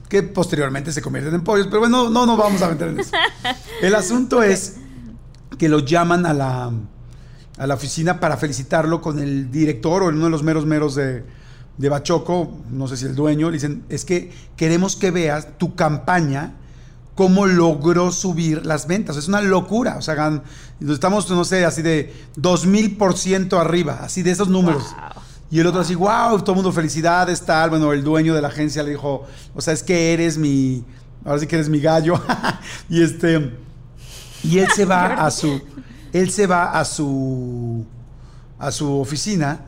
Que posteriormente se convierten en pollos. Pero bueno, no nos vamos a meter en eso. [LAUGHS] El asunto es que lo llaman a la, a la oficina para felicitarlo con el director o uno de los meros meros de, de Bachoco, no sé si el dueño, le dicen, es que queremos que veas tu campaña, cómo logró subir las ventas. Es una locura. O sea, estamos, no sé, así de 2000% arriba, así de esos números. Wow. Y el otro así, wow, todo el mundo felicidades, tal. Bueno, el dueño de la agencia le dijo, o sea, es que eres mi, ahora sí que eres mi gallo. [LAUGHS] y este, y él se va a su, él se va a su, a su oficina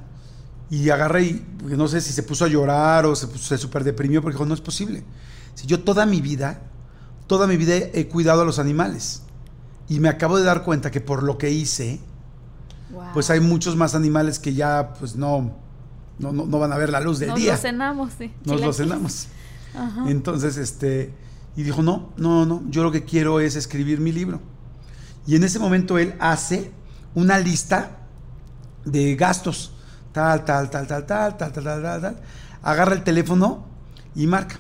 y agarra y no sé si se puso a llorar o se, se super deprimió porque dijo, no es posible. Si yo toda mi vida, toda mi vida he cuidado a los animales y me acabo de dar cuenta que por lo que hice, Wow. pues hay muchos más animales que ya pues no, no, no, no van a ver la luz del Nos día. lo cenamos, sí. Nos lo Chilaquiles. cenamos. Ajá. Entonces, este, y dijo, no, no, no, yo lo que quiero es escribir mi libro. Y en ese momento él hace una lista de gastos, tal, tal, tal, tal, tal, tal, tal, tal, tal, tal. Agarra el teléfono y marca.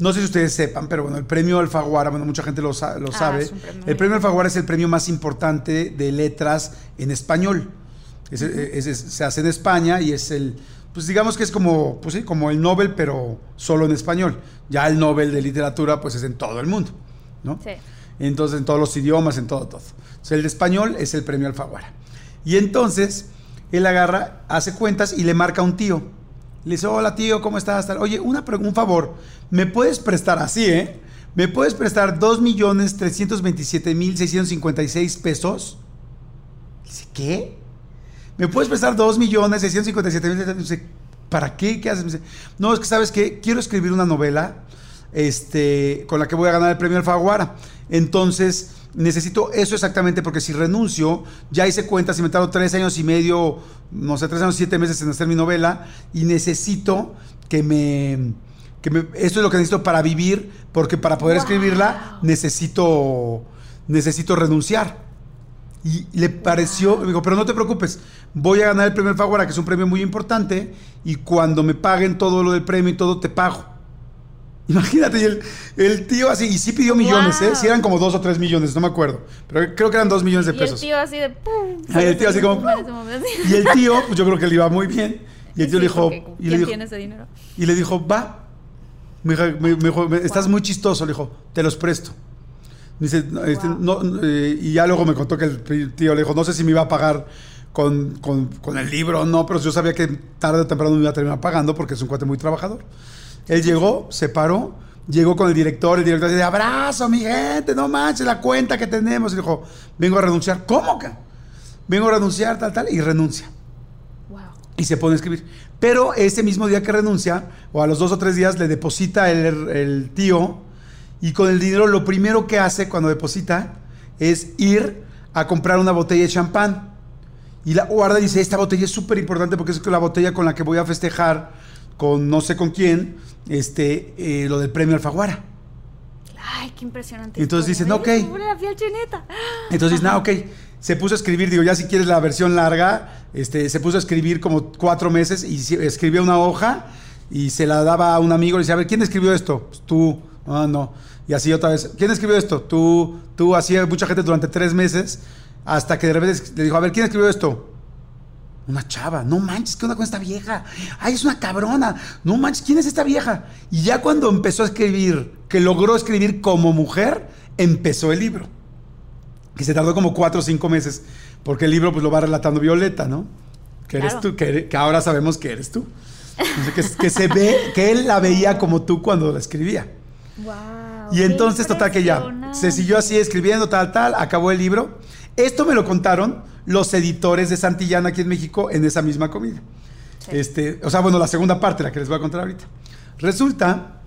No sé si ustedes sepan, pero bueno, el premio Alfaguara, bueno, mucha gente lo, sa- lo Ah, sabe. premio el premio Alfaguara es el premio más importante de letras en español. Es- es- es- se hace en España y es el, pues digamos que es como, pues sí, como el Nobel, pero solo en español. Ya el Nobel de literatura, pues es en todo el mundo, ¿no? Sí. Entonces, en todos los idiomas, en todo, todo. Sea, el de español es el premio Alfaguara. Y entonces, él agarra, hace cuentas y le marca a un tío. Le dice, hola tío, ¿cómo estás? Oye, una, un favor, ¿me puedes prestar así, eh? ¿Me puedes prestar 2.327.656 pesos? Dice, ¿qué? ¿Me puedes prestar 2.657.000? Dice, ¿para qué? ¿Qué haces? Dice, no, es que sabes que quiero escribir una novela este, con la que voy a ganar el premio Alfaguara. Entonces, necesito eso exactamente porque si renuncio, ya hice cuentas y me tardo tres años y medio, no sé, tres años, siete meses en hacer mi novela y necesito que me... Que me esto es lo que necesito para vivir, porque para poder Wow. escribirla necesito, necesito renunciar. Y le pareció, me dijo, pero no te preocupes, voy a ganar el premio Alfaguara, que es un premio muy importante, y cuando me paguen todo lo del premio y todo, te pago. Imagínate, y el, el tío así, y sí pidió millones, ¿eh? Wow. Sí eran como dos o tres millones, no me acuerdo, pero creo que eran dos millones de Y el pesos. tío así de pum. Ah, y el tío así como. Y el tío, pues yo creo que le iba muy bien, y el tío Sí, le dijo, y ¿Quién le dijo, tiene ese dinero? y le dijo, va. Me me- me dijo, estás muy chistoso. Le dijo, te los presto. Dice, no, este, Wow. no, eh, y ya luego me contó que el tío le dijo, no sé si me iba a pagar con, con- con el libro o no, pero yo sabía que tarde o temprano me iba a terminar pagando porque es un cuate muy trabajador. Él llegó, se paró, llegó con el director, el director dice, abrazo, mi gente, no manches la cuenta que tenemos. Y dijo, vengo a renunciar. ¿Cómo que? Vengo a renunciar, tal, tal, y renuncia Wow. y se pone a escribir. Pero ese mismo día que renuncia, o a los dos o tres días, le deposita el, el tío y con el dinero lo primero que hace cuando deposita es ir a comprar una botella de champán. Y la guarda y dice, esta botella es súper importante porque es la botella con la que voy a festejar con no sé con quién, este, eh, lo del premio Alfaguara. Ay, qué impresionante. Entonces dicen, Ay, ok. me pone la piel chinita. Entonces, nada, ok. Se puso a escribir, digo, ya si quieres la versión larga, este, se puso a escribir como cuatro meses y escribía una hoja y se la daba a un amigo y le decía, a ver, ¿quién escribió esto? Pues tú, ah, no. Y así otra vez, ¿quién escribió esto? Tú, tú, así mucha gente durante tres meses, hasta que de repente le dijo, a ver, ¿quién escribió esto? Una chava, no manches, ¿qué onda con esta vieja? Ay, es una cabrona, no manches, ¿quién es esta vieja? Y ya cuando empezó a escribir, que logró escribir como mujer, empezó el libro que se tardó como cuatro o cinco meses, porque el libro pues lo va relatando Violeta, ¿no? Que eres Claro. tú, que, eres- que ahora sabemos que eres tú. Que, que se ve, que él la veía como tú cuando la escribía. Wow. Y entonces, total que ya, se siguió así escribiendo, tal, tal, acabó el libro. Esto me lo contaron los editores de Santillana aquí en México en esa misma comida. Sí. Este, o sea, bueno, la segunda parte, la que les voy a contar ahorita. Resulta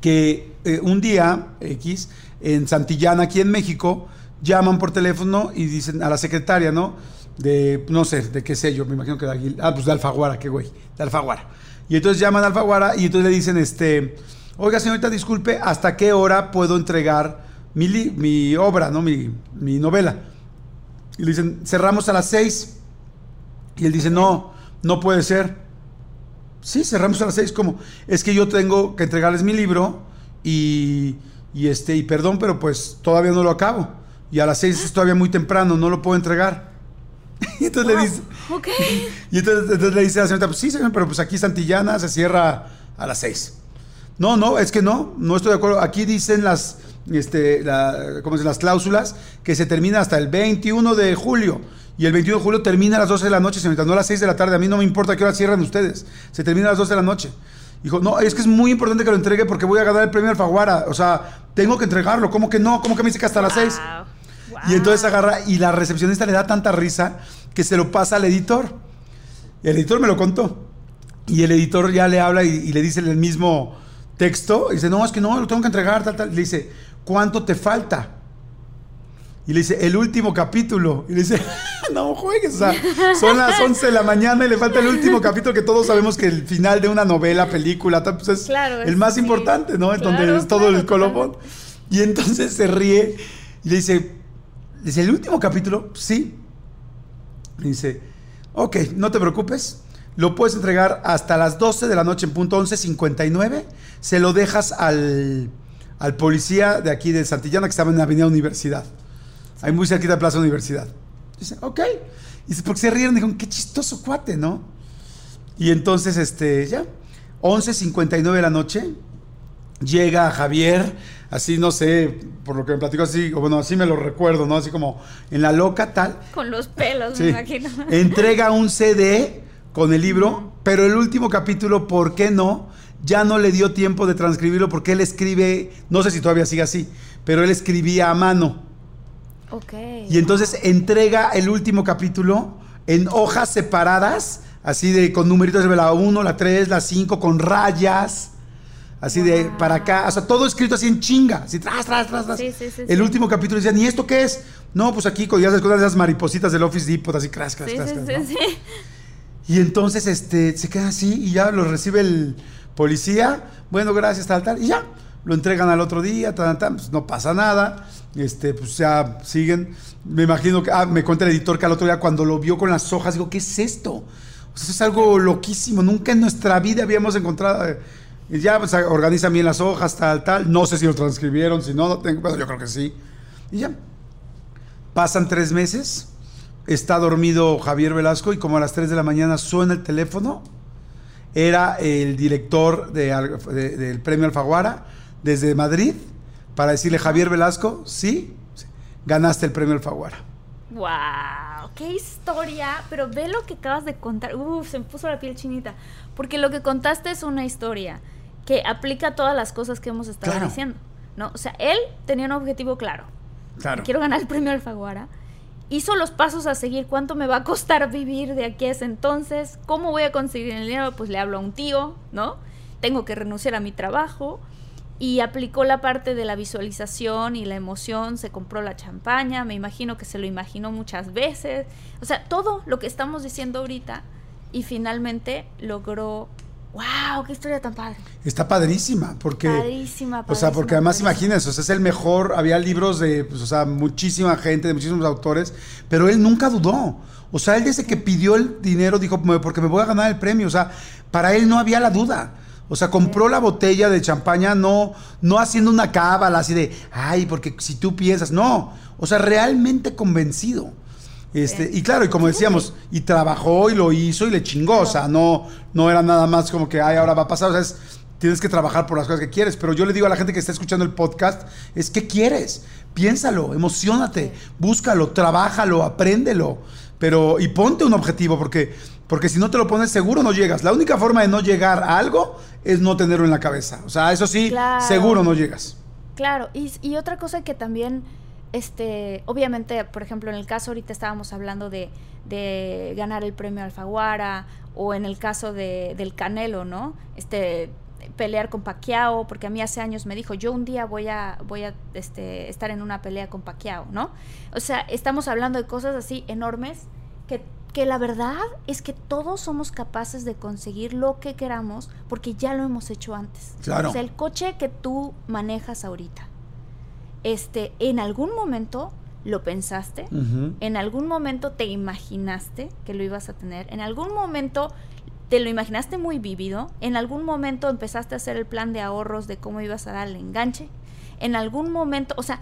que eh, un día X en Santillana, aquí en México, llaman por teléfono y dicen a la secretaria, ¿no? De, no sé, de qué sé yo, me imagino que de Aguil- ah, pues de Alfaguara, qué güey, de Alfaguara. Y entonces llaman a Alfaguara y entonces le dicen, este, oiga señorita, disculpe, ¿hasta qué hora puedo entregar mi, mi obra, ¿no? Mi, mi novela? Y le dicen, cerramos a las seis. Y él dice, no, no puede ser. Sí, cerramos a las seis. como Es que yo tengo que entregarles mi libro y, y, este, y perdón, pero pues todavía no lo acabo. Y a las seis es todavía muy temprano, no lo puedo entregar. [LAUGHS] y entonces le dice... Ok. [LAUGHS] Y entonces, le dice a la señorita, pues sí, señor, pero pues aquí Santillana se cierra a las seis. No, no, es que no, no estoy de acuerdo. Aquí dicen las, este, la, ¿cómo se, las cláusulas que se termina hasta el 21 de julio. Y el 21 de julio termina a las 12 de la noche, señorita, no a las 6 de la tarde. A mí no me importa qué hora cierran ustedes. Se termina a las 12 de la noche. Dijo, no, es que es muy importante que lo entregue porque voy a ganar el premio Alfaguara. O sea, tengo que entregarlo. ¿Cómo que no? ¿Cómo que me dice que hasta las 6? Y entonces agarra y la recepcionista le da tanta risa que se lo pasa al editor. Y el editor me lo contó. Y el editor ya le habla y, le dice el mismo texto. Y dice, no, es que no, lo tengo que entregar, tal, le dice, ¿cuánto te falta? Y le dice, el último capítulo. Y le dice, [LAUGHS] no juegues, o sea, son las 11 de la mañana y le falta el último capítulo que todos sabemos que el final de una novela, película, pues es el más importante, ¿no? En donde es todo el colofón. Y entonces se ríe y le dice, le dice, ¿el último capítulo? Sí. Le dice, ok, no te preocupes, lo puedes entregar hasta las 12 de la noche en punto 11.59, se lo dejas al, al policía de aquí de Santillana que estaba en la Avenida Universidad. Ahí muy cerquita de Plaza Universidad. Dice, ok. Y dice, porque se rieron, dijeron, qué chistoso cuate, ¿no? Y entonces, este, ya, 11.59 de la noche, llega Javier, así, no sé, por lo que me platico así, o bueno, así me lo recuerdo, ¿no? Así como en la loca tal. Con los pelos, me imagino. Entrega un CD con el libro, pero el último capítulo, ¿por qué no? Ya no le dio tiempo de transcribirlo porque él escribe, no sé si todavía sigue así, pero él escribía a mano. Y entonces entrega el último capítulo en hojas separadas, así de con numeritos de la 1, la 3, la 5, con rayas. Así de para acá, o sea, todo escrito así en chinga, así tras, tras, tras, tras. el último capítulo decía, ¿y esto qué es? No, pues aquí de esas maripositas del Office Depot, así cras, cras, cras, Y entonces este, se queda así y ya lo recibe el policía, bueno, gracias, tal, tal, y ya, lo entregan al otro día, tal, tal, pues no pasa nada este, pues ya siguen. Me imagino que, ah, me cuenta el editor que al otro día cuando lo vio con las hojas, digo, ¿qué es esto? Eso es algo loquísimo, nunca en nuestra vida habíamos encontrado. Eh, ya pues, organizan bien las hojas, tal, tal. No sé si lo transcribieron, si no, no tengo, bueno, yo creo que sí. Y ya. Pasan tres meses, está dormido Javier Velasco y como a las 3 de la mañana suena el teléfono. Era el director del premio Alfaguara desde Madrid para decirle Javier Velasco, sí, ganaste el premio Alfaguara. ¡Wow! ¡Qué historia! Pero ve lo que acabas de contar. Uf, se me puso la piel chinita. Porque lo que contaste es una historia que aplica a todas las cosas que hemos estado diciendo. ¿no? O sea, él tenía un objetivo claro. Claro. Quiero ganar el premio Alfaguara. Hizo los pasos a seguir. ¿Cuánto me va a costar vivir de aquí a ese entonces? ¿Cómo voy a conseguir el dinero? Pues le hablo a un tío, ¿no? Tengo que renunciar a mi trabajo y aplicó la parte de la visualización y la emoción, se compró la champaña, me imagino que se lo imaginó muchas veces, o sea, todo lo que estamos diciendo ahorita y finalmente logró ¡Wow! ¡Qué historia tan padre! Está padrísima, porque. Padrísima, O sea, porque además imagínense, o sea, es el mejor. Había libros de, pues, o sea, muchísima gente, de muchísimos autores, pero él nunca dudó. O sea, él desde que pidió el dinero dijo, porque me voy a ganar el premio. O sea, para él no había la duda. O sea, compró la botella de champaña no, no haciendo una cábala así de, ay, porque si tú piensas, no, o sea, realmente convencido. Este, y claro, y como decíamos, y trabajó y lo hizo y le chingó, o sea, no, no era nada más como que, ay, ahora va a pasar, o sea, tienes que trabajar por las cosas que quieres, pero yo le digo a la gente que está escuchando el podcast, es que quieres, piénsalo, emocionate, búscalo, trabájalo, apréndelo, pero, y ponte un objetivo, porque porque si no te lo pones seguro no llegas. La única forma de no llegar a algo es no tenerlo en la cabeza. O sea, eso sí, seguro no llegas. Claro, y, otra cosa que también, este, obviamente, por ejemplo, en el caso ahorita estábamos hablando de, ganar el premio Alfaguara, o en el caso de, del Canelo, ¿no? Este, pelear con Paquiao, porque a mí hace años me dijo, yo un día voy a, voy a este, estar en una pelea con Paquiao, ¿no? O sea, estamos hablando de cosas así enormes que que la verdad es que todos somos capaces de conseguir lo que queramos porque ya lo hemos hecho antes. Claro. O sea, el coche que tú manejas ahorita, este, en algún momento lo pensaste, en algún momento te imaginaste que lo ibas a tener, en algún momento te lo imaginaste muy vívido, en algún momento empezaste a hacer el plan de ahorros de cómo ibas a dar el enganche, en algún momento, o sea,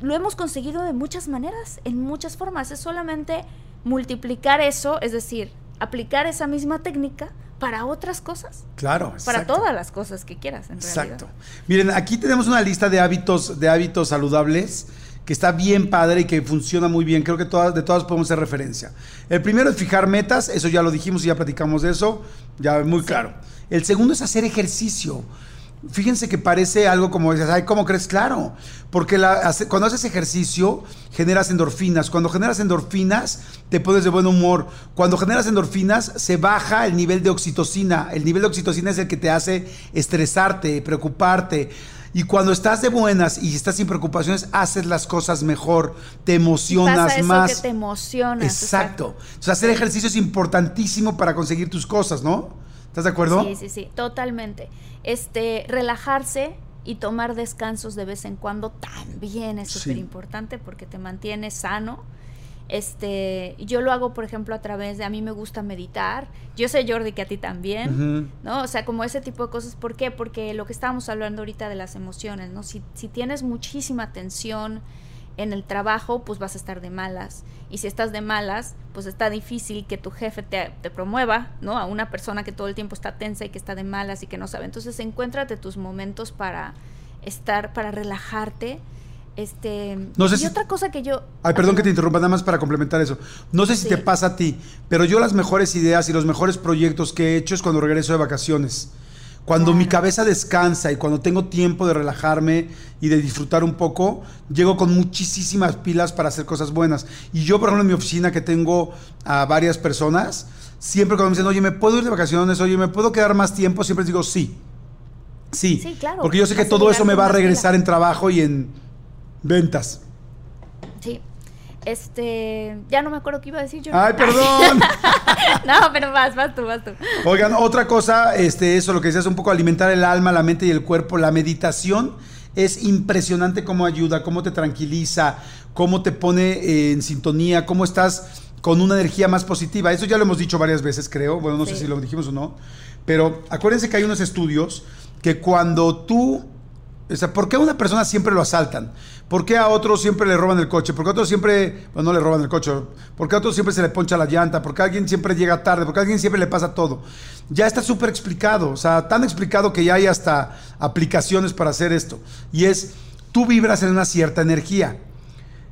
lo hemos conseguido de muchas maneras, en muchas formas, es solamente multiplicar eso, es decir, aplicar esa misma técnica para otras cosas, Claro. para exacto. todas las cosas que quieras en Exacto. realidad. Miren, aquí tenemos una lista de hábitos, de hábitos saludables que está bien padre y que funciona muy bien. Creo que todas, de todas podemos hacer referencia. El primero es fijar metas, eso ya lo dijimos y ya platicamos de eso, ya muy claro. El segundo es hacer ejercicio. Fíjense que parece algo como dices, ay, ¿cómo crees? Claro, porque la- cuando haces ejercicio generas endorfinas. Cuando generas endorfinas te pones de buen humor. Cuando generas endorfinas se baja el nivel de oxitocina. El nivel de oxitocina es el que te hace estresarte, preocuparte. Y cuando estás de buenas y estás sin preocupaciones, haces las cosas mejor, te emocionas Pasa eso más. que te emocionas. Exacto. O sea, hacer ejercicio es importantísimo para conseguir tus cosas, ¿no? ¿Estás de acuerdo? Sí, sí, sí, totalmente. Este, relajarse y tomar descansos de vez en cuando también es súper importante porque te mantiene sano. Este, yo lo hago, por ejemplo, a través de a mí me gusta meditar. Yo sé, Jordi, que a ti también. ¿no? O sea, como ese tipo de cosas. ¿Por qué? Porque lo que estábamos hablando ahorita de las emociones, ¿no? Si, si tienes muchísima tensión en el trabajo, pues vas a estar de malas. Y si estás de malas, pues está difícil que tu jefe te, te promueva, ¿no? A una persona que todo el tiempo está tensa y que está de malas y que no sabe. Entonces, encuéntrate tus momentos para estar, para relajarte. Este, No sé y si- otra cosa que yo... Ay, perdón que te interrumpa, nada más para complementar eso. No sé si Sí. te pasa a ti, pero yo las mejores ideas y los mejores proyectos que he hecho es cuando regreso de vacaciones. Cuando mi cabeza descansa y cuando tengo tiempo de relajarme y de disfrutar un poco, llego con muchísimas pilas para hacer cosas buenas. Y yo, por ejemplo, en mi oficina que tengo a varias personas, siempre cuando me dicen, oye, ¿me puedo ir de vacaciones? Oye, ¿me puedo quedar más tiempo? Siempre les digo, sí. Sí, Sí, claro. porque yo sé que todo eso me va a regresar en trabajo y en ventas. Este, ya no me acuerdo qué iba a decir yo. Ay, perdón. [LAUGHS] no, pero vas, vas tú, vas tú. Oigan, otra cosa, este, eso, lo que decías, un poco alimentar el alma, la mente y el cuerpo. La meditación es impresionante cómo ayuda, cómo te tranquiliza, cómo te pone en sintonía, cómo estás con una energía más positiva. Eso ya lo hemos dicho varias veces, creo. Bueno, no sé si lo dijimos o no. Pero acuérdense que hay unos estudios que cuando tú o sea, ¿por qué a una persona siempre lo asaltan? ¿Por qué a otro siempre le roban el coche? ¿Por qué a otro siempre, bueno, no le roban el coche? ¿Por qué a otro siempre se le poncha la llanta? ¿Por qué a alguien siempre llega tarde? ¿Por qué a alguien siempre le pasa todo? Ya está súper explicado, o sea, tan explicado que ya hay hasta aplicaciones para hacer esto. Y es, tú vibras en una cierta energía.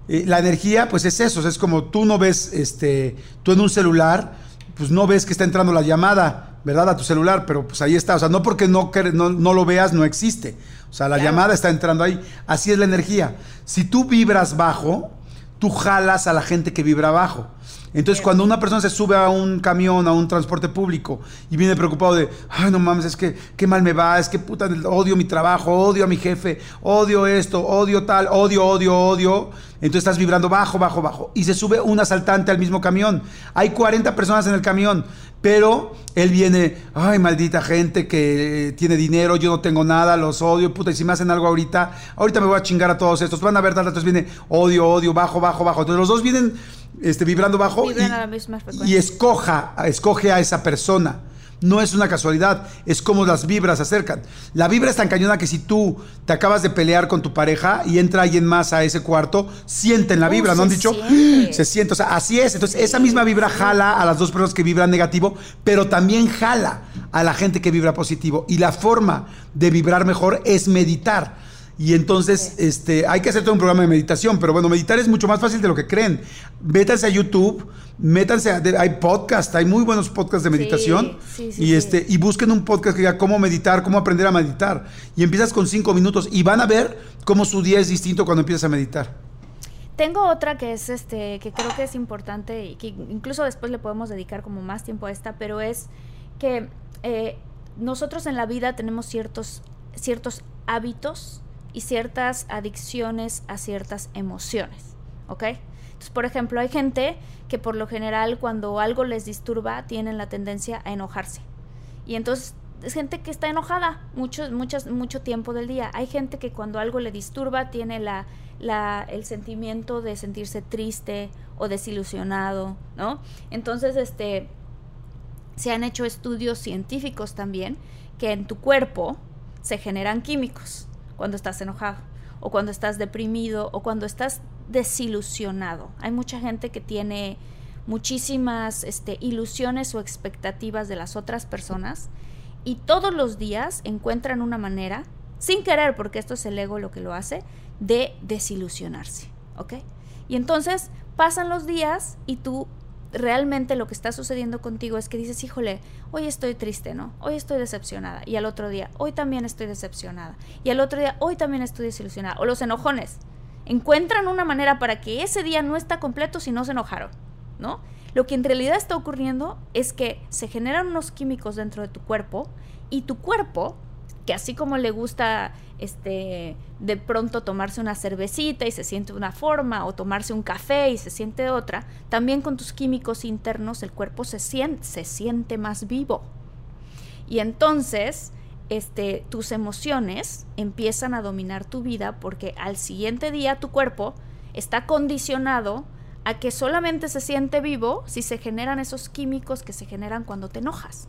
Eh, la energía, pues es eso, es como tú no ves, este, tú en un celular, pues no ves que está entrando la llamada, ¿verdad? A tu celular, pero pues ahí está, o sea, no porque no, no, no lo veas, no existe. O sea, la Claro. llamada está entrando ahí. Así es la energía. Si tú vibras bajo, tú jalas a la gente que vibra bajo. Entonces, Bien. cuando una persona se sube a un camión, a un transporte público y viene preocupado de, ay, no mames, es que qué mal me va, es que puta, odio mi trabajo, odio a mi jefe, odio esto, odio tal, odio, odio, odio. Entonces estás vibrando bajo, bajo, bajo. Y se sube un asaltante al mismo camión. Hay 40 personas en el camión, pero él viene, ay, maldita gente que tiene dinero, yo no tengo nada, los odio, puta, y si me hacen algo ahorita, ahorita me voy a chingar a todos estos. Van a ver, tal, entonces viene odio, odio, bajo, bajo, bajo. Entonces los dos vienen este, vibrando bajo Vibran y, a la misma y escoja, escoge a esa persona. No es una casualidad, es como las vibras se acercan. La vibra es tan cañona que si tú te acabas de pelear con tu pareja y entra alguien más a ese cuarto, sienten la Uh, vibra, ¿no han dicho? siente. Se siente, o sea, así es. Entonces, esa misma vibra jala a las dos personas que vibran negativo, pero también jala a la gente que vibra positivo. Y la forma de vibrar mejor es meditar. Y entonces, este, hay que hacer todo un programa de meditación, pero bueno, meditar es mucho más fácil de lo que creen. Métanse a YouTube, métanse a, hay podcast, hay muy buenos podcasts de meditación. sí, sí, y este, y busquen un podcast que diga cómo meditar, cómo aprender a meditar. Y empiezas con cinco minutos y van a ver cómo su día es distinto cuando empiezas a meditar. Tengo otra que es este, que creo que es importante y que incluso después le podemos dedicar como más tiempo a esta, pero es que eh, nosotros en la vida tenemos ciertos, ciertos hábitos y ciertas adicciones a ciertas emociones. ¿ok? Entonces, por ejemplo, hay gente que por lo general cuando algo les disturba tienen la tendencia a enojarse. Y entonces es gente que está enojada mucho, muchas, mucho tiempo del día. Hay gente que cuando algo le disturba tiene la, la, el sentimiento de sentirse triste o desilusionado, ¿no? Entonces, este, se han hecho estudios científicos también que en tu cuerpo se generan químicos cuando estás enojado o cuando estás deprimido o cuando estás desilusionado. Hay mucha gente que tiene muchísimas este, ilusiones o expectativas de las otras personas y todos los días encuentran una manera, sin querer, porque esto es el ego lo que lo hace, de desilusionarse, ¿ok? Y entonces pasan los días y tú realmente lo que está sucediendo contigo es que dices, híjole, hoy estoy triste, ¿no? Hoy estoy decepcionada. Y al otro día, hoy también estoy decepcionada. Y al otro día, hoy también estoy desilusionada. O los enojones. Encuentran una manera para que ese día no está completo si no se enojaron, ¿no? Lo que en realidad está ocurriendo es que se generan unos químicos dentro de tu cuerpo y tu cuerpo, que así como le gusta este de pronto tomarse una cervecita y se siente una forma o tomarse un café y se siente otra, también con tus químicos internos el cuerpo se siente, se siente más vivo. Y entonces, este, tus emociones empiezan a dominar tu vida porque al siguiente día tu cuerpo está condicionado a que solamente se siente vivo si se generan esos químicos que se generan cuando te enojas.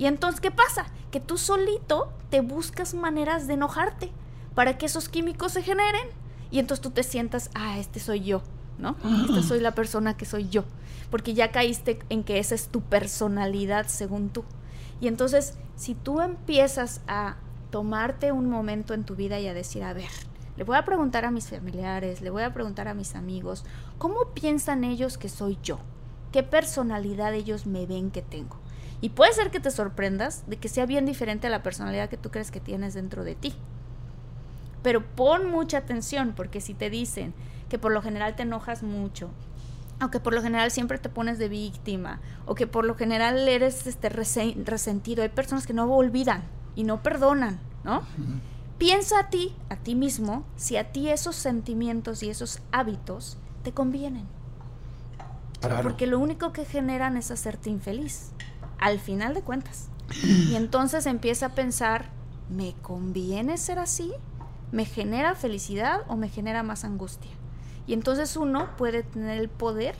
Y entonces, ¿qué pasa? Que tú solito te buscas maneras de enojarte para que esos químicos se generen. Y entonces tú te sientas, ah, este soy yo, ¿no? Esta soy la persona que soy yo. Porque ya caíste en que esa es tu personalidad según tú. Y entonces, si tú empiezas a tomarte un momento en tu vida y a decir, a ver, le voy a preguntar a mis familiares, le voy a preguntar a mis amigos, ¿cómo piensan ellos que soy yo? ¿Qué personalidad ellos me ven que tengo? Y puede ser que te sorprendas de que sea bien diferente a la personalidad que tú crees que tienes dentro de ti. Pero pon mucha atención, porque si te dicen que por lo general te enojas mucho, o que por lo general siempre te pones de víctima, o que por lo general eres este resentido, hay personas que no olvidan y no perdonan, ¿no? Piensa a ti, a ti mismo, si a ti esos sentimientos y esos hábitos te convienen. Porque lo único que generan es hacerte infeliz al final de cuentas. Y entonces empieza a pensar, ¿me conviene ser así? ¿Me genera felicidad o me genera más angustia? Y entonces uno puede tener el poder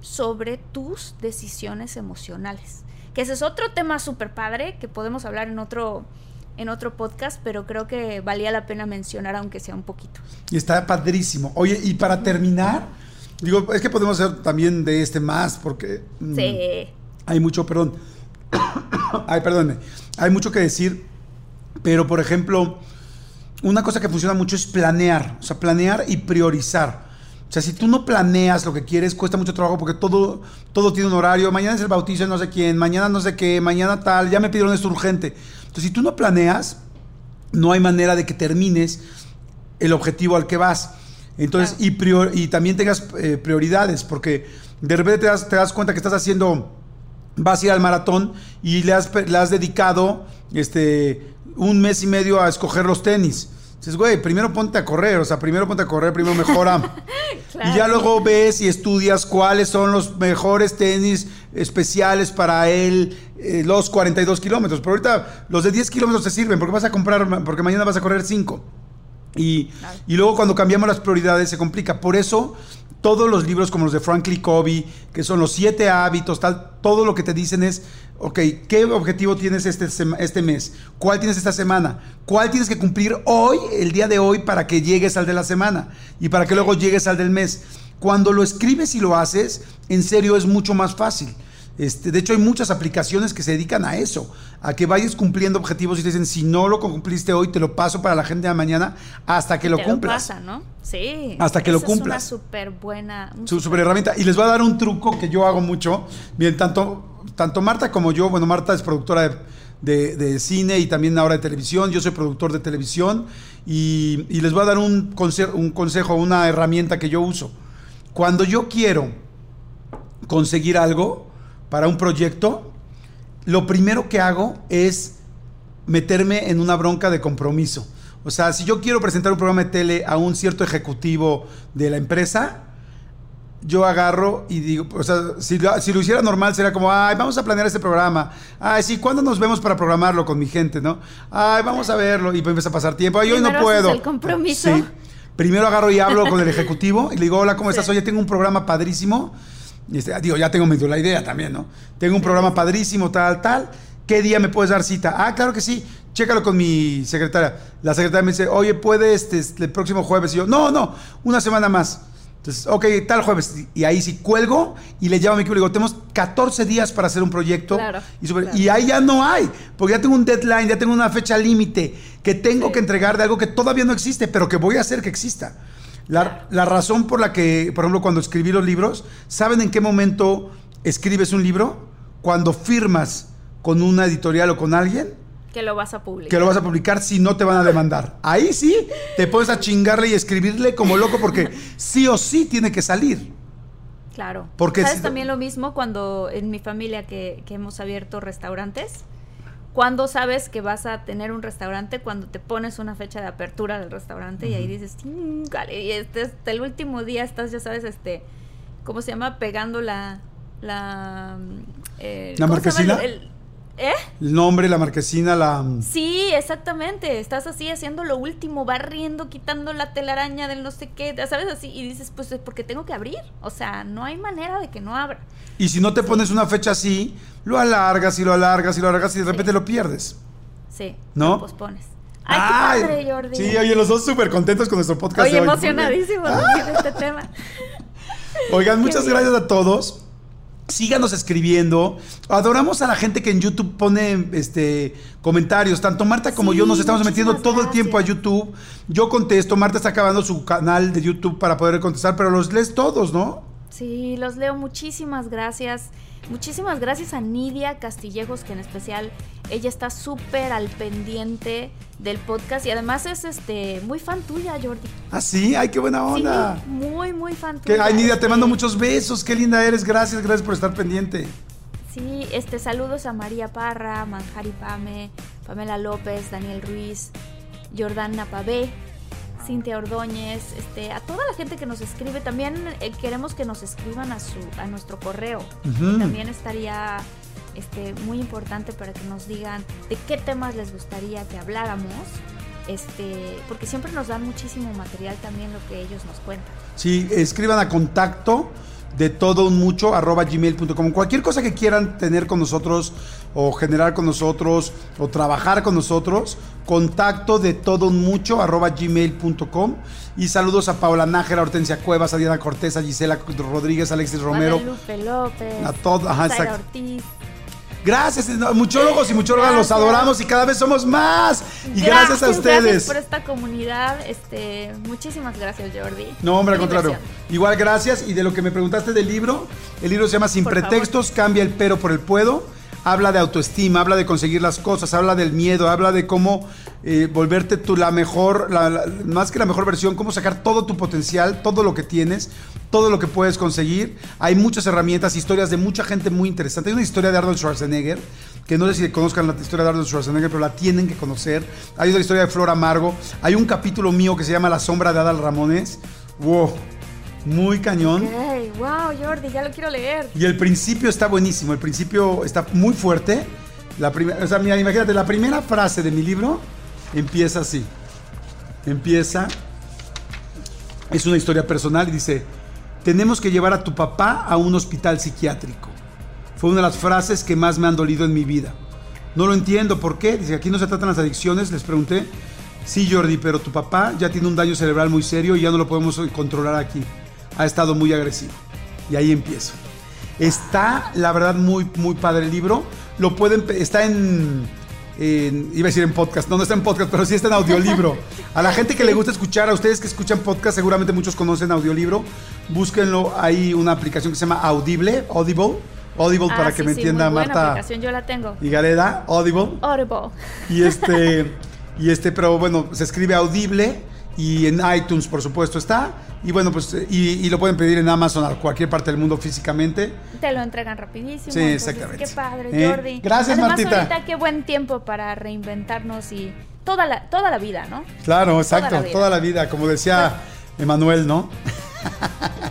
sobre tus decisiones emocionales. Que ese es otro tema súper padre que podemos hablar en otro, en otro podcast, pero creo que valía la pena mencionar aunque sea un poquito. Y está padrísimo. Oye, y para terminar, digo, es que podemos hacer también de este más porque... Mm, sí. hay mucho, perdón [COUGHS] Ay, perdónme. Hay mucho que decir, pero por ejemplo, una cosa que funciona mucho es planear, o sea, planear y priorizar. O sea, si tú no planeas lo que quieres, cuesta mucho trabajo porque todo, todo tiene un horario. Mañana es el bautizo de no sé quién, mañana no sé qué, mañana tal, ya me pidieron esto urgente. Entonces, si tú no planeas, no hay manera de que termines el objetivo al que vas. Entonces, y, y, también tengas eh, prioridades, porque de repente te das, te das cuenta que estás haciendo vas a ir al maratón y le has, le has dedicado este, un mes y medio a escoger los tenis. Dices, güey, primero ponte a correr, o sea, primero ponte a correr, primero mejora. [LAUGHS] Y ya luego ves y estudias cuáles son los mejores tenis especiales para él, eh, los 42 kilómetros. Pero ahorita los de 10 kilómetros te sirven porque vas a comprar, porque mañana vas a correr 5. Y, y luego cuando cambiamos las prioridades se complica. Por eso todos los libros como los de Franklin Covey, que son los siete hábitos, tal, todo lo que te dicen es, ok, ¿qué objetivo tienes este, este mes? ¿Cuál tienes esta semana? ¿Cuál tienes que cumplir hoy, el día de hoy, para que llegues al de la semana? Y para que luego llegues al del mes. Cuando lo escribes y lo haces, en serio es mucho más fácil. Este, de hecho, hay muchas aplicaciones que se dedican a eso, a que vayas cumpliendo objetivos y te dicen, si no lo cumpliste hoy, te lo paso para la gente de mañana hasta que lo cumplas. Lo pasa, ¿no? Sí. Hasta que lo cumplas. Es una súper buena. Su super herramienta. Y les voy a dar un truco que yo hago mucho. Bien, tanto, tanto Marta como yo, bueno, Marta es productora de, cine y también ahora de televisión. Yo soy productor de televisión y, y les voy a dar un, un consejo, una herramienta que yo uso. Cuando yo quiero conseguir algo, para un proyecto, lo primero que hago es meterme en una bronca de compromiso. O sea, si yo quiero presentar un programa de tele a un cierto ejecutivo de la empresa, yo agarro y digo, o sea, si lo, si lo hiciera normal sería como, ay, vamos a planear este programa. Ay, sí, ¿cuándo nos vemos para programarlo con mi gente, no? Ay, vamos a verlo. Y pues empieza a pasar tiempo. Ay, hoy no puedo. el compromiso. Sí. Primero agarro y hablo con el [LAUGHS] ejecutivo y le digo, hola, ¿cómo estás? Oye, tengo un programa padrísimo. Y este, digo, ya tengo medio la idea también, ¿no? Tengo un programa padrísimo, tal, tal. ¿Qué día me puedes dar cita? Ah, claro que sí. Chécalo con mi secretaria. La secretaria me dice, oye, ¿puede este, este, el próximo jueves? Y yo, no, no, una semana más. Entonces, ok, tal jueves. Y ahí sí cuelgo y le llamo a mi equipo y le digo, tenemos 14 días para hacer un proyecto. Claro, y, super- claro. y ahí ya no hay, porque ya tengo un deadline, ya tengo una fecha límite que tengo Sí. que entregar de algo que todavía no existe, pero que voy a hacer que exista. La, la razón por la que, por ejemplo, cuando escribí los libros, ¿saben en qué momento escribes un libro? Cuando firmas con una editorial o con alguien Que lo vas a publicar. que lo vas a publicar si no te van a demandar. Ahí sí te pones a chingarle y escribirle como loco porque sí o sí tiene que salir. Claro. Porque ¿Sabes si- también lo mismo cuando en mi familia que, que hemos abierto restaurantes? Cuando sabes que vas a tener un restaurante, cuando te pones una fecha de apertura del restaurante y ahí dices, "Chíngale", y este, hasta el último día estás, ya sabes, este, ¿cómo se llama? Pegando la... La, mm, eh, ¿La el- ¿Eh? El nombre, la marquesina, la... Sí, exactamente. Estás así haciendo lo último, barriendo, quitando la telaraña del no sé qué, ¿sabes? Así. Y dices, pues es porque tengo que abrir. O sea, no hay manera de que no abra. Y si no te pones una fecha así, lo alargas y lo alargas y lo alargas y de repente lo pierdes. Sí. ¿No? Lo pospones. ¡Ay, qué padre, Jordi! Sí, oye, los dos súper contentos con nuestro podcast. Oye, de hoy. emocionadísimo de este tema. Oigan, muchas gracias a todos. Síganos escribiendo. Adoramos a la gente que en YouTube pone este comentarios. Tanto Marta como Sí, yo nos estamos metiendo todo el tiempo a. YouTube. Yo contesto. Marta está acabando su canal de YouTube para poder contestar, pero los lees todos, ¿no? Sí, los leo. Muchísimas gracias. Muchísimas gracias a Nidia Castillejos, que en especial ella está súper al pendiente del podcast y además es este muy fan tuya, Jordi. Ah, sí, ay, qué buena onda. Sí, muy, muy fan tuya. ay, Nidia, te mando muchos besos. Qué linda eres. Gracias, gracias por estar pendiente. Sí, este, saludos a María Parra, Manjari Pame, Pamela López, Daniel Ruiz, Jordana Pavé, Cintia Ordóñez, este, a toda la gente que nos escribe. También eh, queremos que nos escriban a su, a nuestro correo. También estaría este, muy importante para que nos digan de qué temas les gustaría que habláramos. Este, porque siempre nos dan muchísimo material también lo que ellos nos cuentan. Sí, escriban a contacto de todo un mucho arroba gmail.com. Cualquier cosa que quieran tener con nosotros o generar con nosotros o trabajar con nosotros, contacto de todo un mucho arroba gmail.com. Y saludos a Paula Nájera, Hortensia Cuevas, a Diana Cortés, a Gisela Rodríguez, a Alexis Romero. López, A todo- ajá. Ortiz. Gracias, muchólogos y muchólogas, los Gracias. adoramos y cada vez somos más. Y gracias, a Gracias ustedes. por esta comunidad. Este, muchísimas gracias, Jordi. No, hombre, al contrario. Igual, gracias. Y de lo que me preguntaste del libro, el libro se llama Sin Por pretextos, cambia el pero por el puedo. Habla de autoestima, habla de conseguir las cosas, habla del miedo, habla de cómo eh, volverte tú la mejor, la- la- más que la mejor versión, cómo sacar todo tu potencial, todo lo que tienes, todo lo que puedes conseguir. Hay muchas herramientas, historias de mucha gente muy interesante. Hay una historia de Arnold Schwarzenegger, que no sé si conozcan la historia de Arnold Schwarzenegger, pero la tienen que conocer. Hay otra historia de Flor Amargo. Hay un capítulo mío que se llama La sombra de Adal Ramones. Wow, muy cañón. Wow, Jordi, ya lo quiero leer. Y el principio está buenísimo, el principio está muy fuerte. La prime- o sea, mira, imagínate, la primera frase de mi libro empieza así. Empieza, es una historia personal y dice, tenemos que llevar a tu papá a un hospital psiquiátrico. Fue una de las frases que más me han dolido en mi vida. No lo entiendo, ¿por qué? Dice, aquí no se tratan las adicciones, les pregunté. Sí, Jordi, pero tu papá ya tiene un daño cerebral muy serio y ya no lo podemos controlar aquí. Ha estado muy agresivo. Y ahí empiezo. Está, la verdad, muy, muy padre el libro. Lo pueden, está en, en- iba a decir en podcast, no, no está en podcast, pero sí está en audiolibro. [LAUGHS] A la gente que le gusta escuchar, a ustedes que escuchan podcast, seguramente muchos conocen audiolibro. Búsquenlo, hay una aplicación que se llama Audible, Audible, Audible Ah, para sí, que me sí, entienda muy buena Marta aplicación, yo la tengo. y Gareda, Audible. Audible. Y este, y este, pero bueno, se escribe audible y en iTunes, por supuesto, está. Y bueno, pues, y, y lo pueden pedir en Amazon a cualquier parte del mundo físicamente. Te lo entregan rapidísimo. Sí, exactamente. Qué padre, Eh, Jordi. gracias, Además, Martita. ahorita qué buen tiempo para reinventarnos y toda la, toda la vida, ¿no? Claro, exacto, la vida. toda la vida, como decía [LAUGHS] Emanuel, ¿no?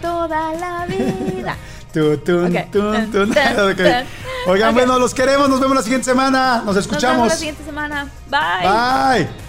Toda la vida. [LAUGHS] Tun, tun. [LAUGHS] Oigan, bueno, los queremos. Nos vemos la siguiente semana. Nos Nos vemos escuchamos. la siguiente semana. Bye. Bye.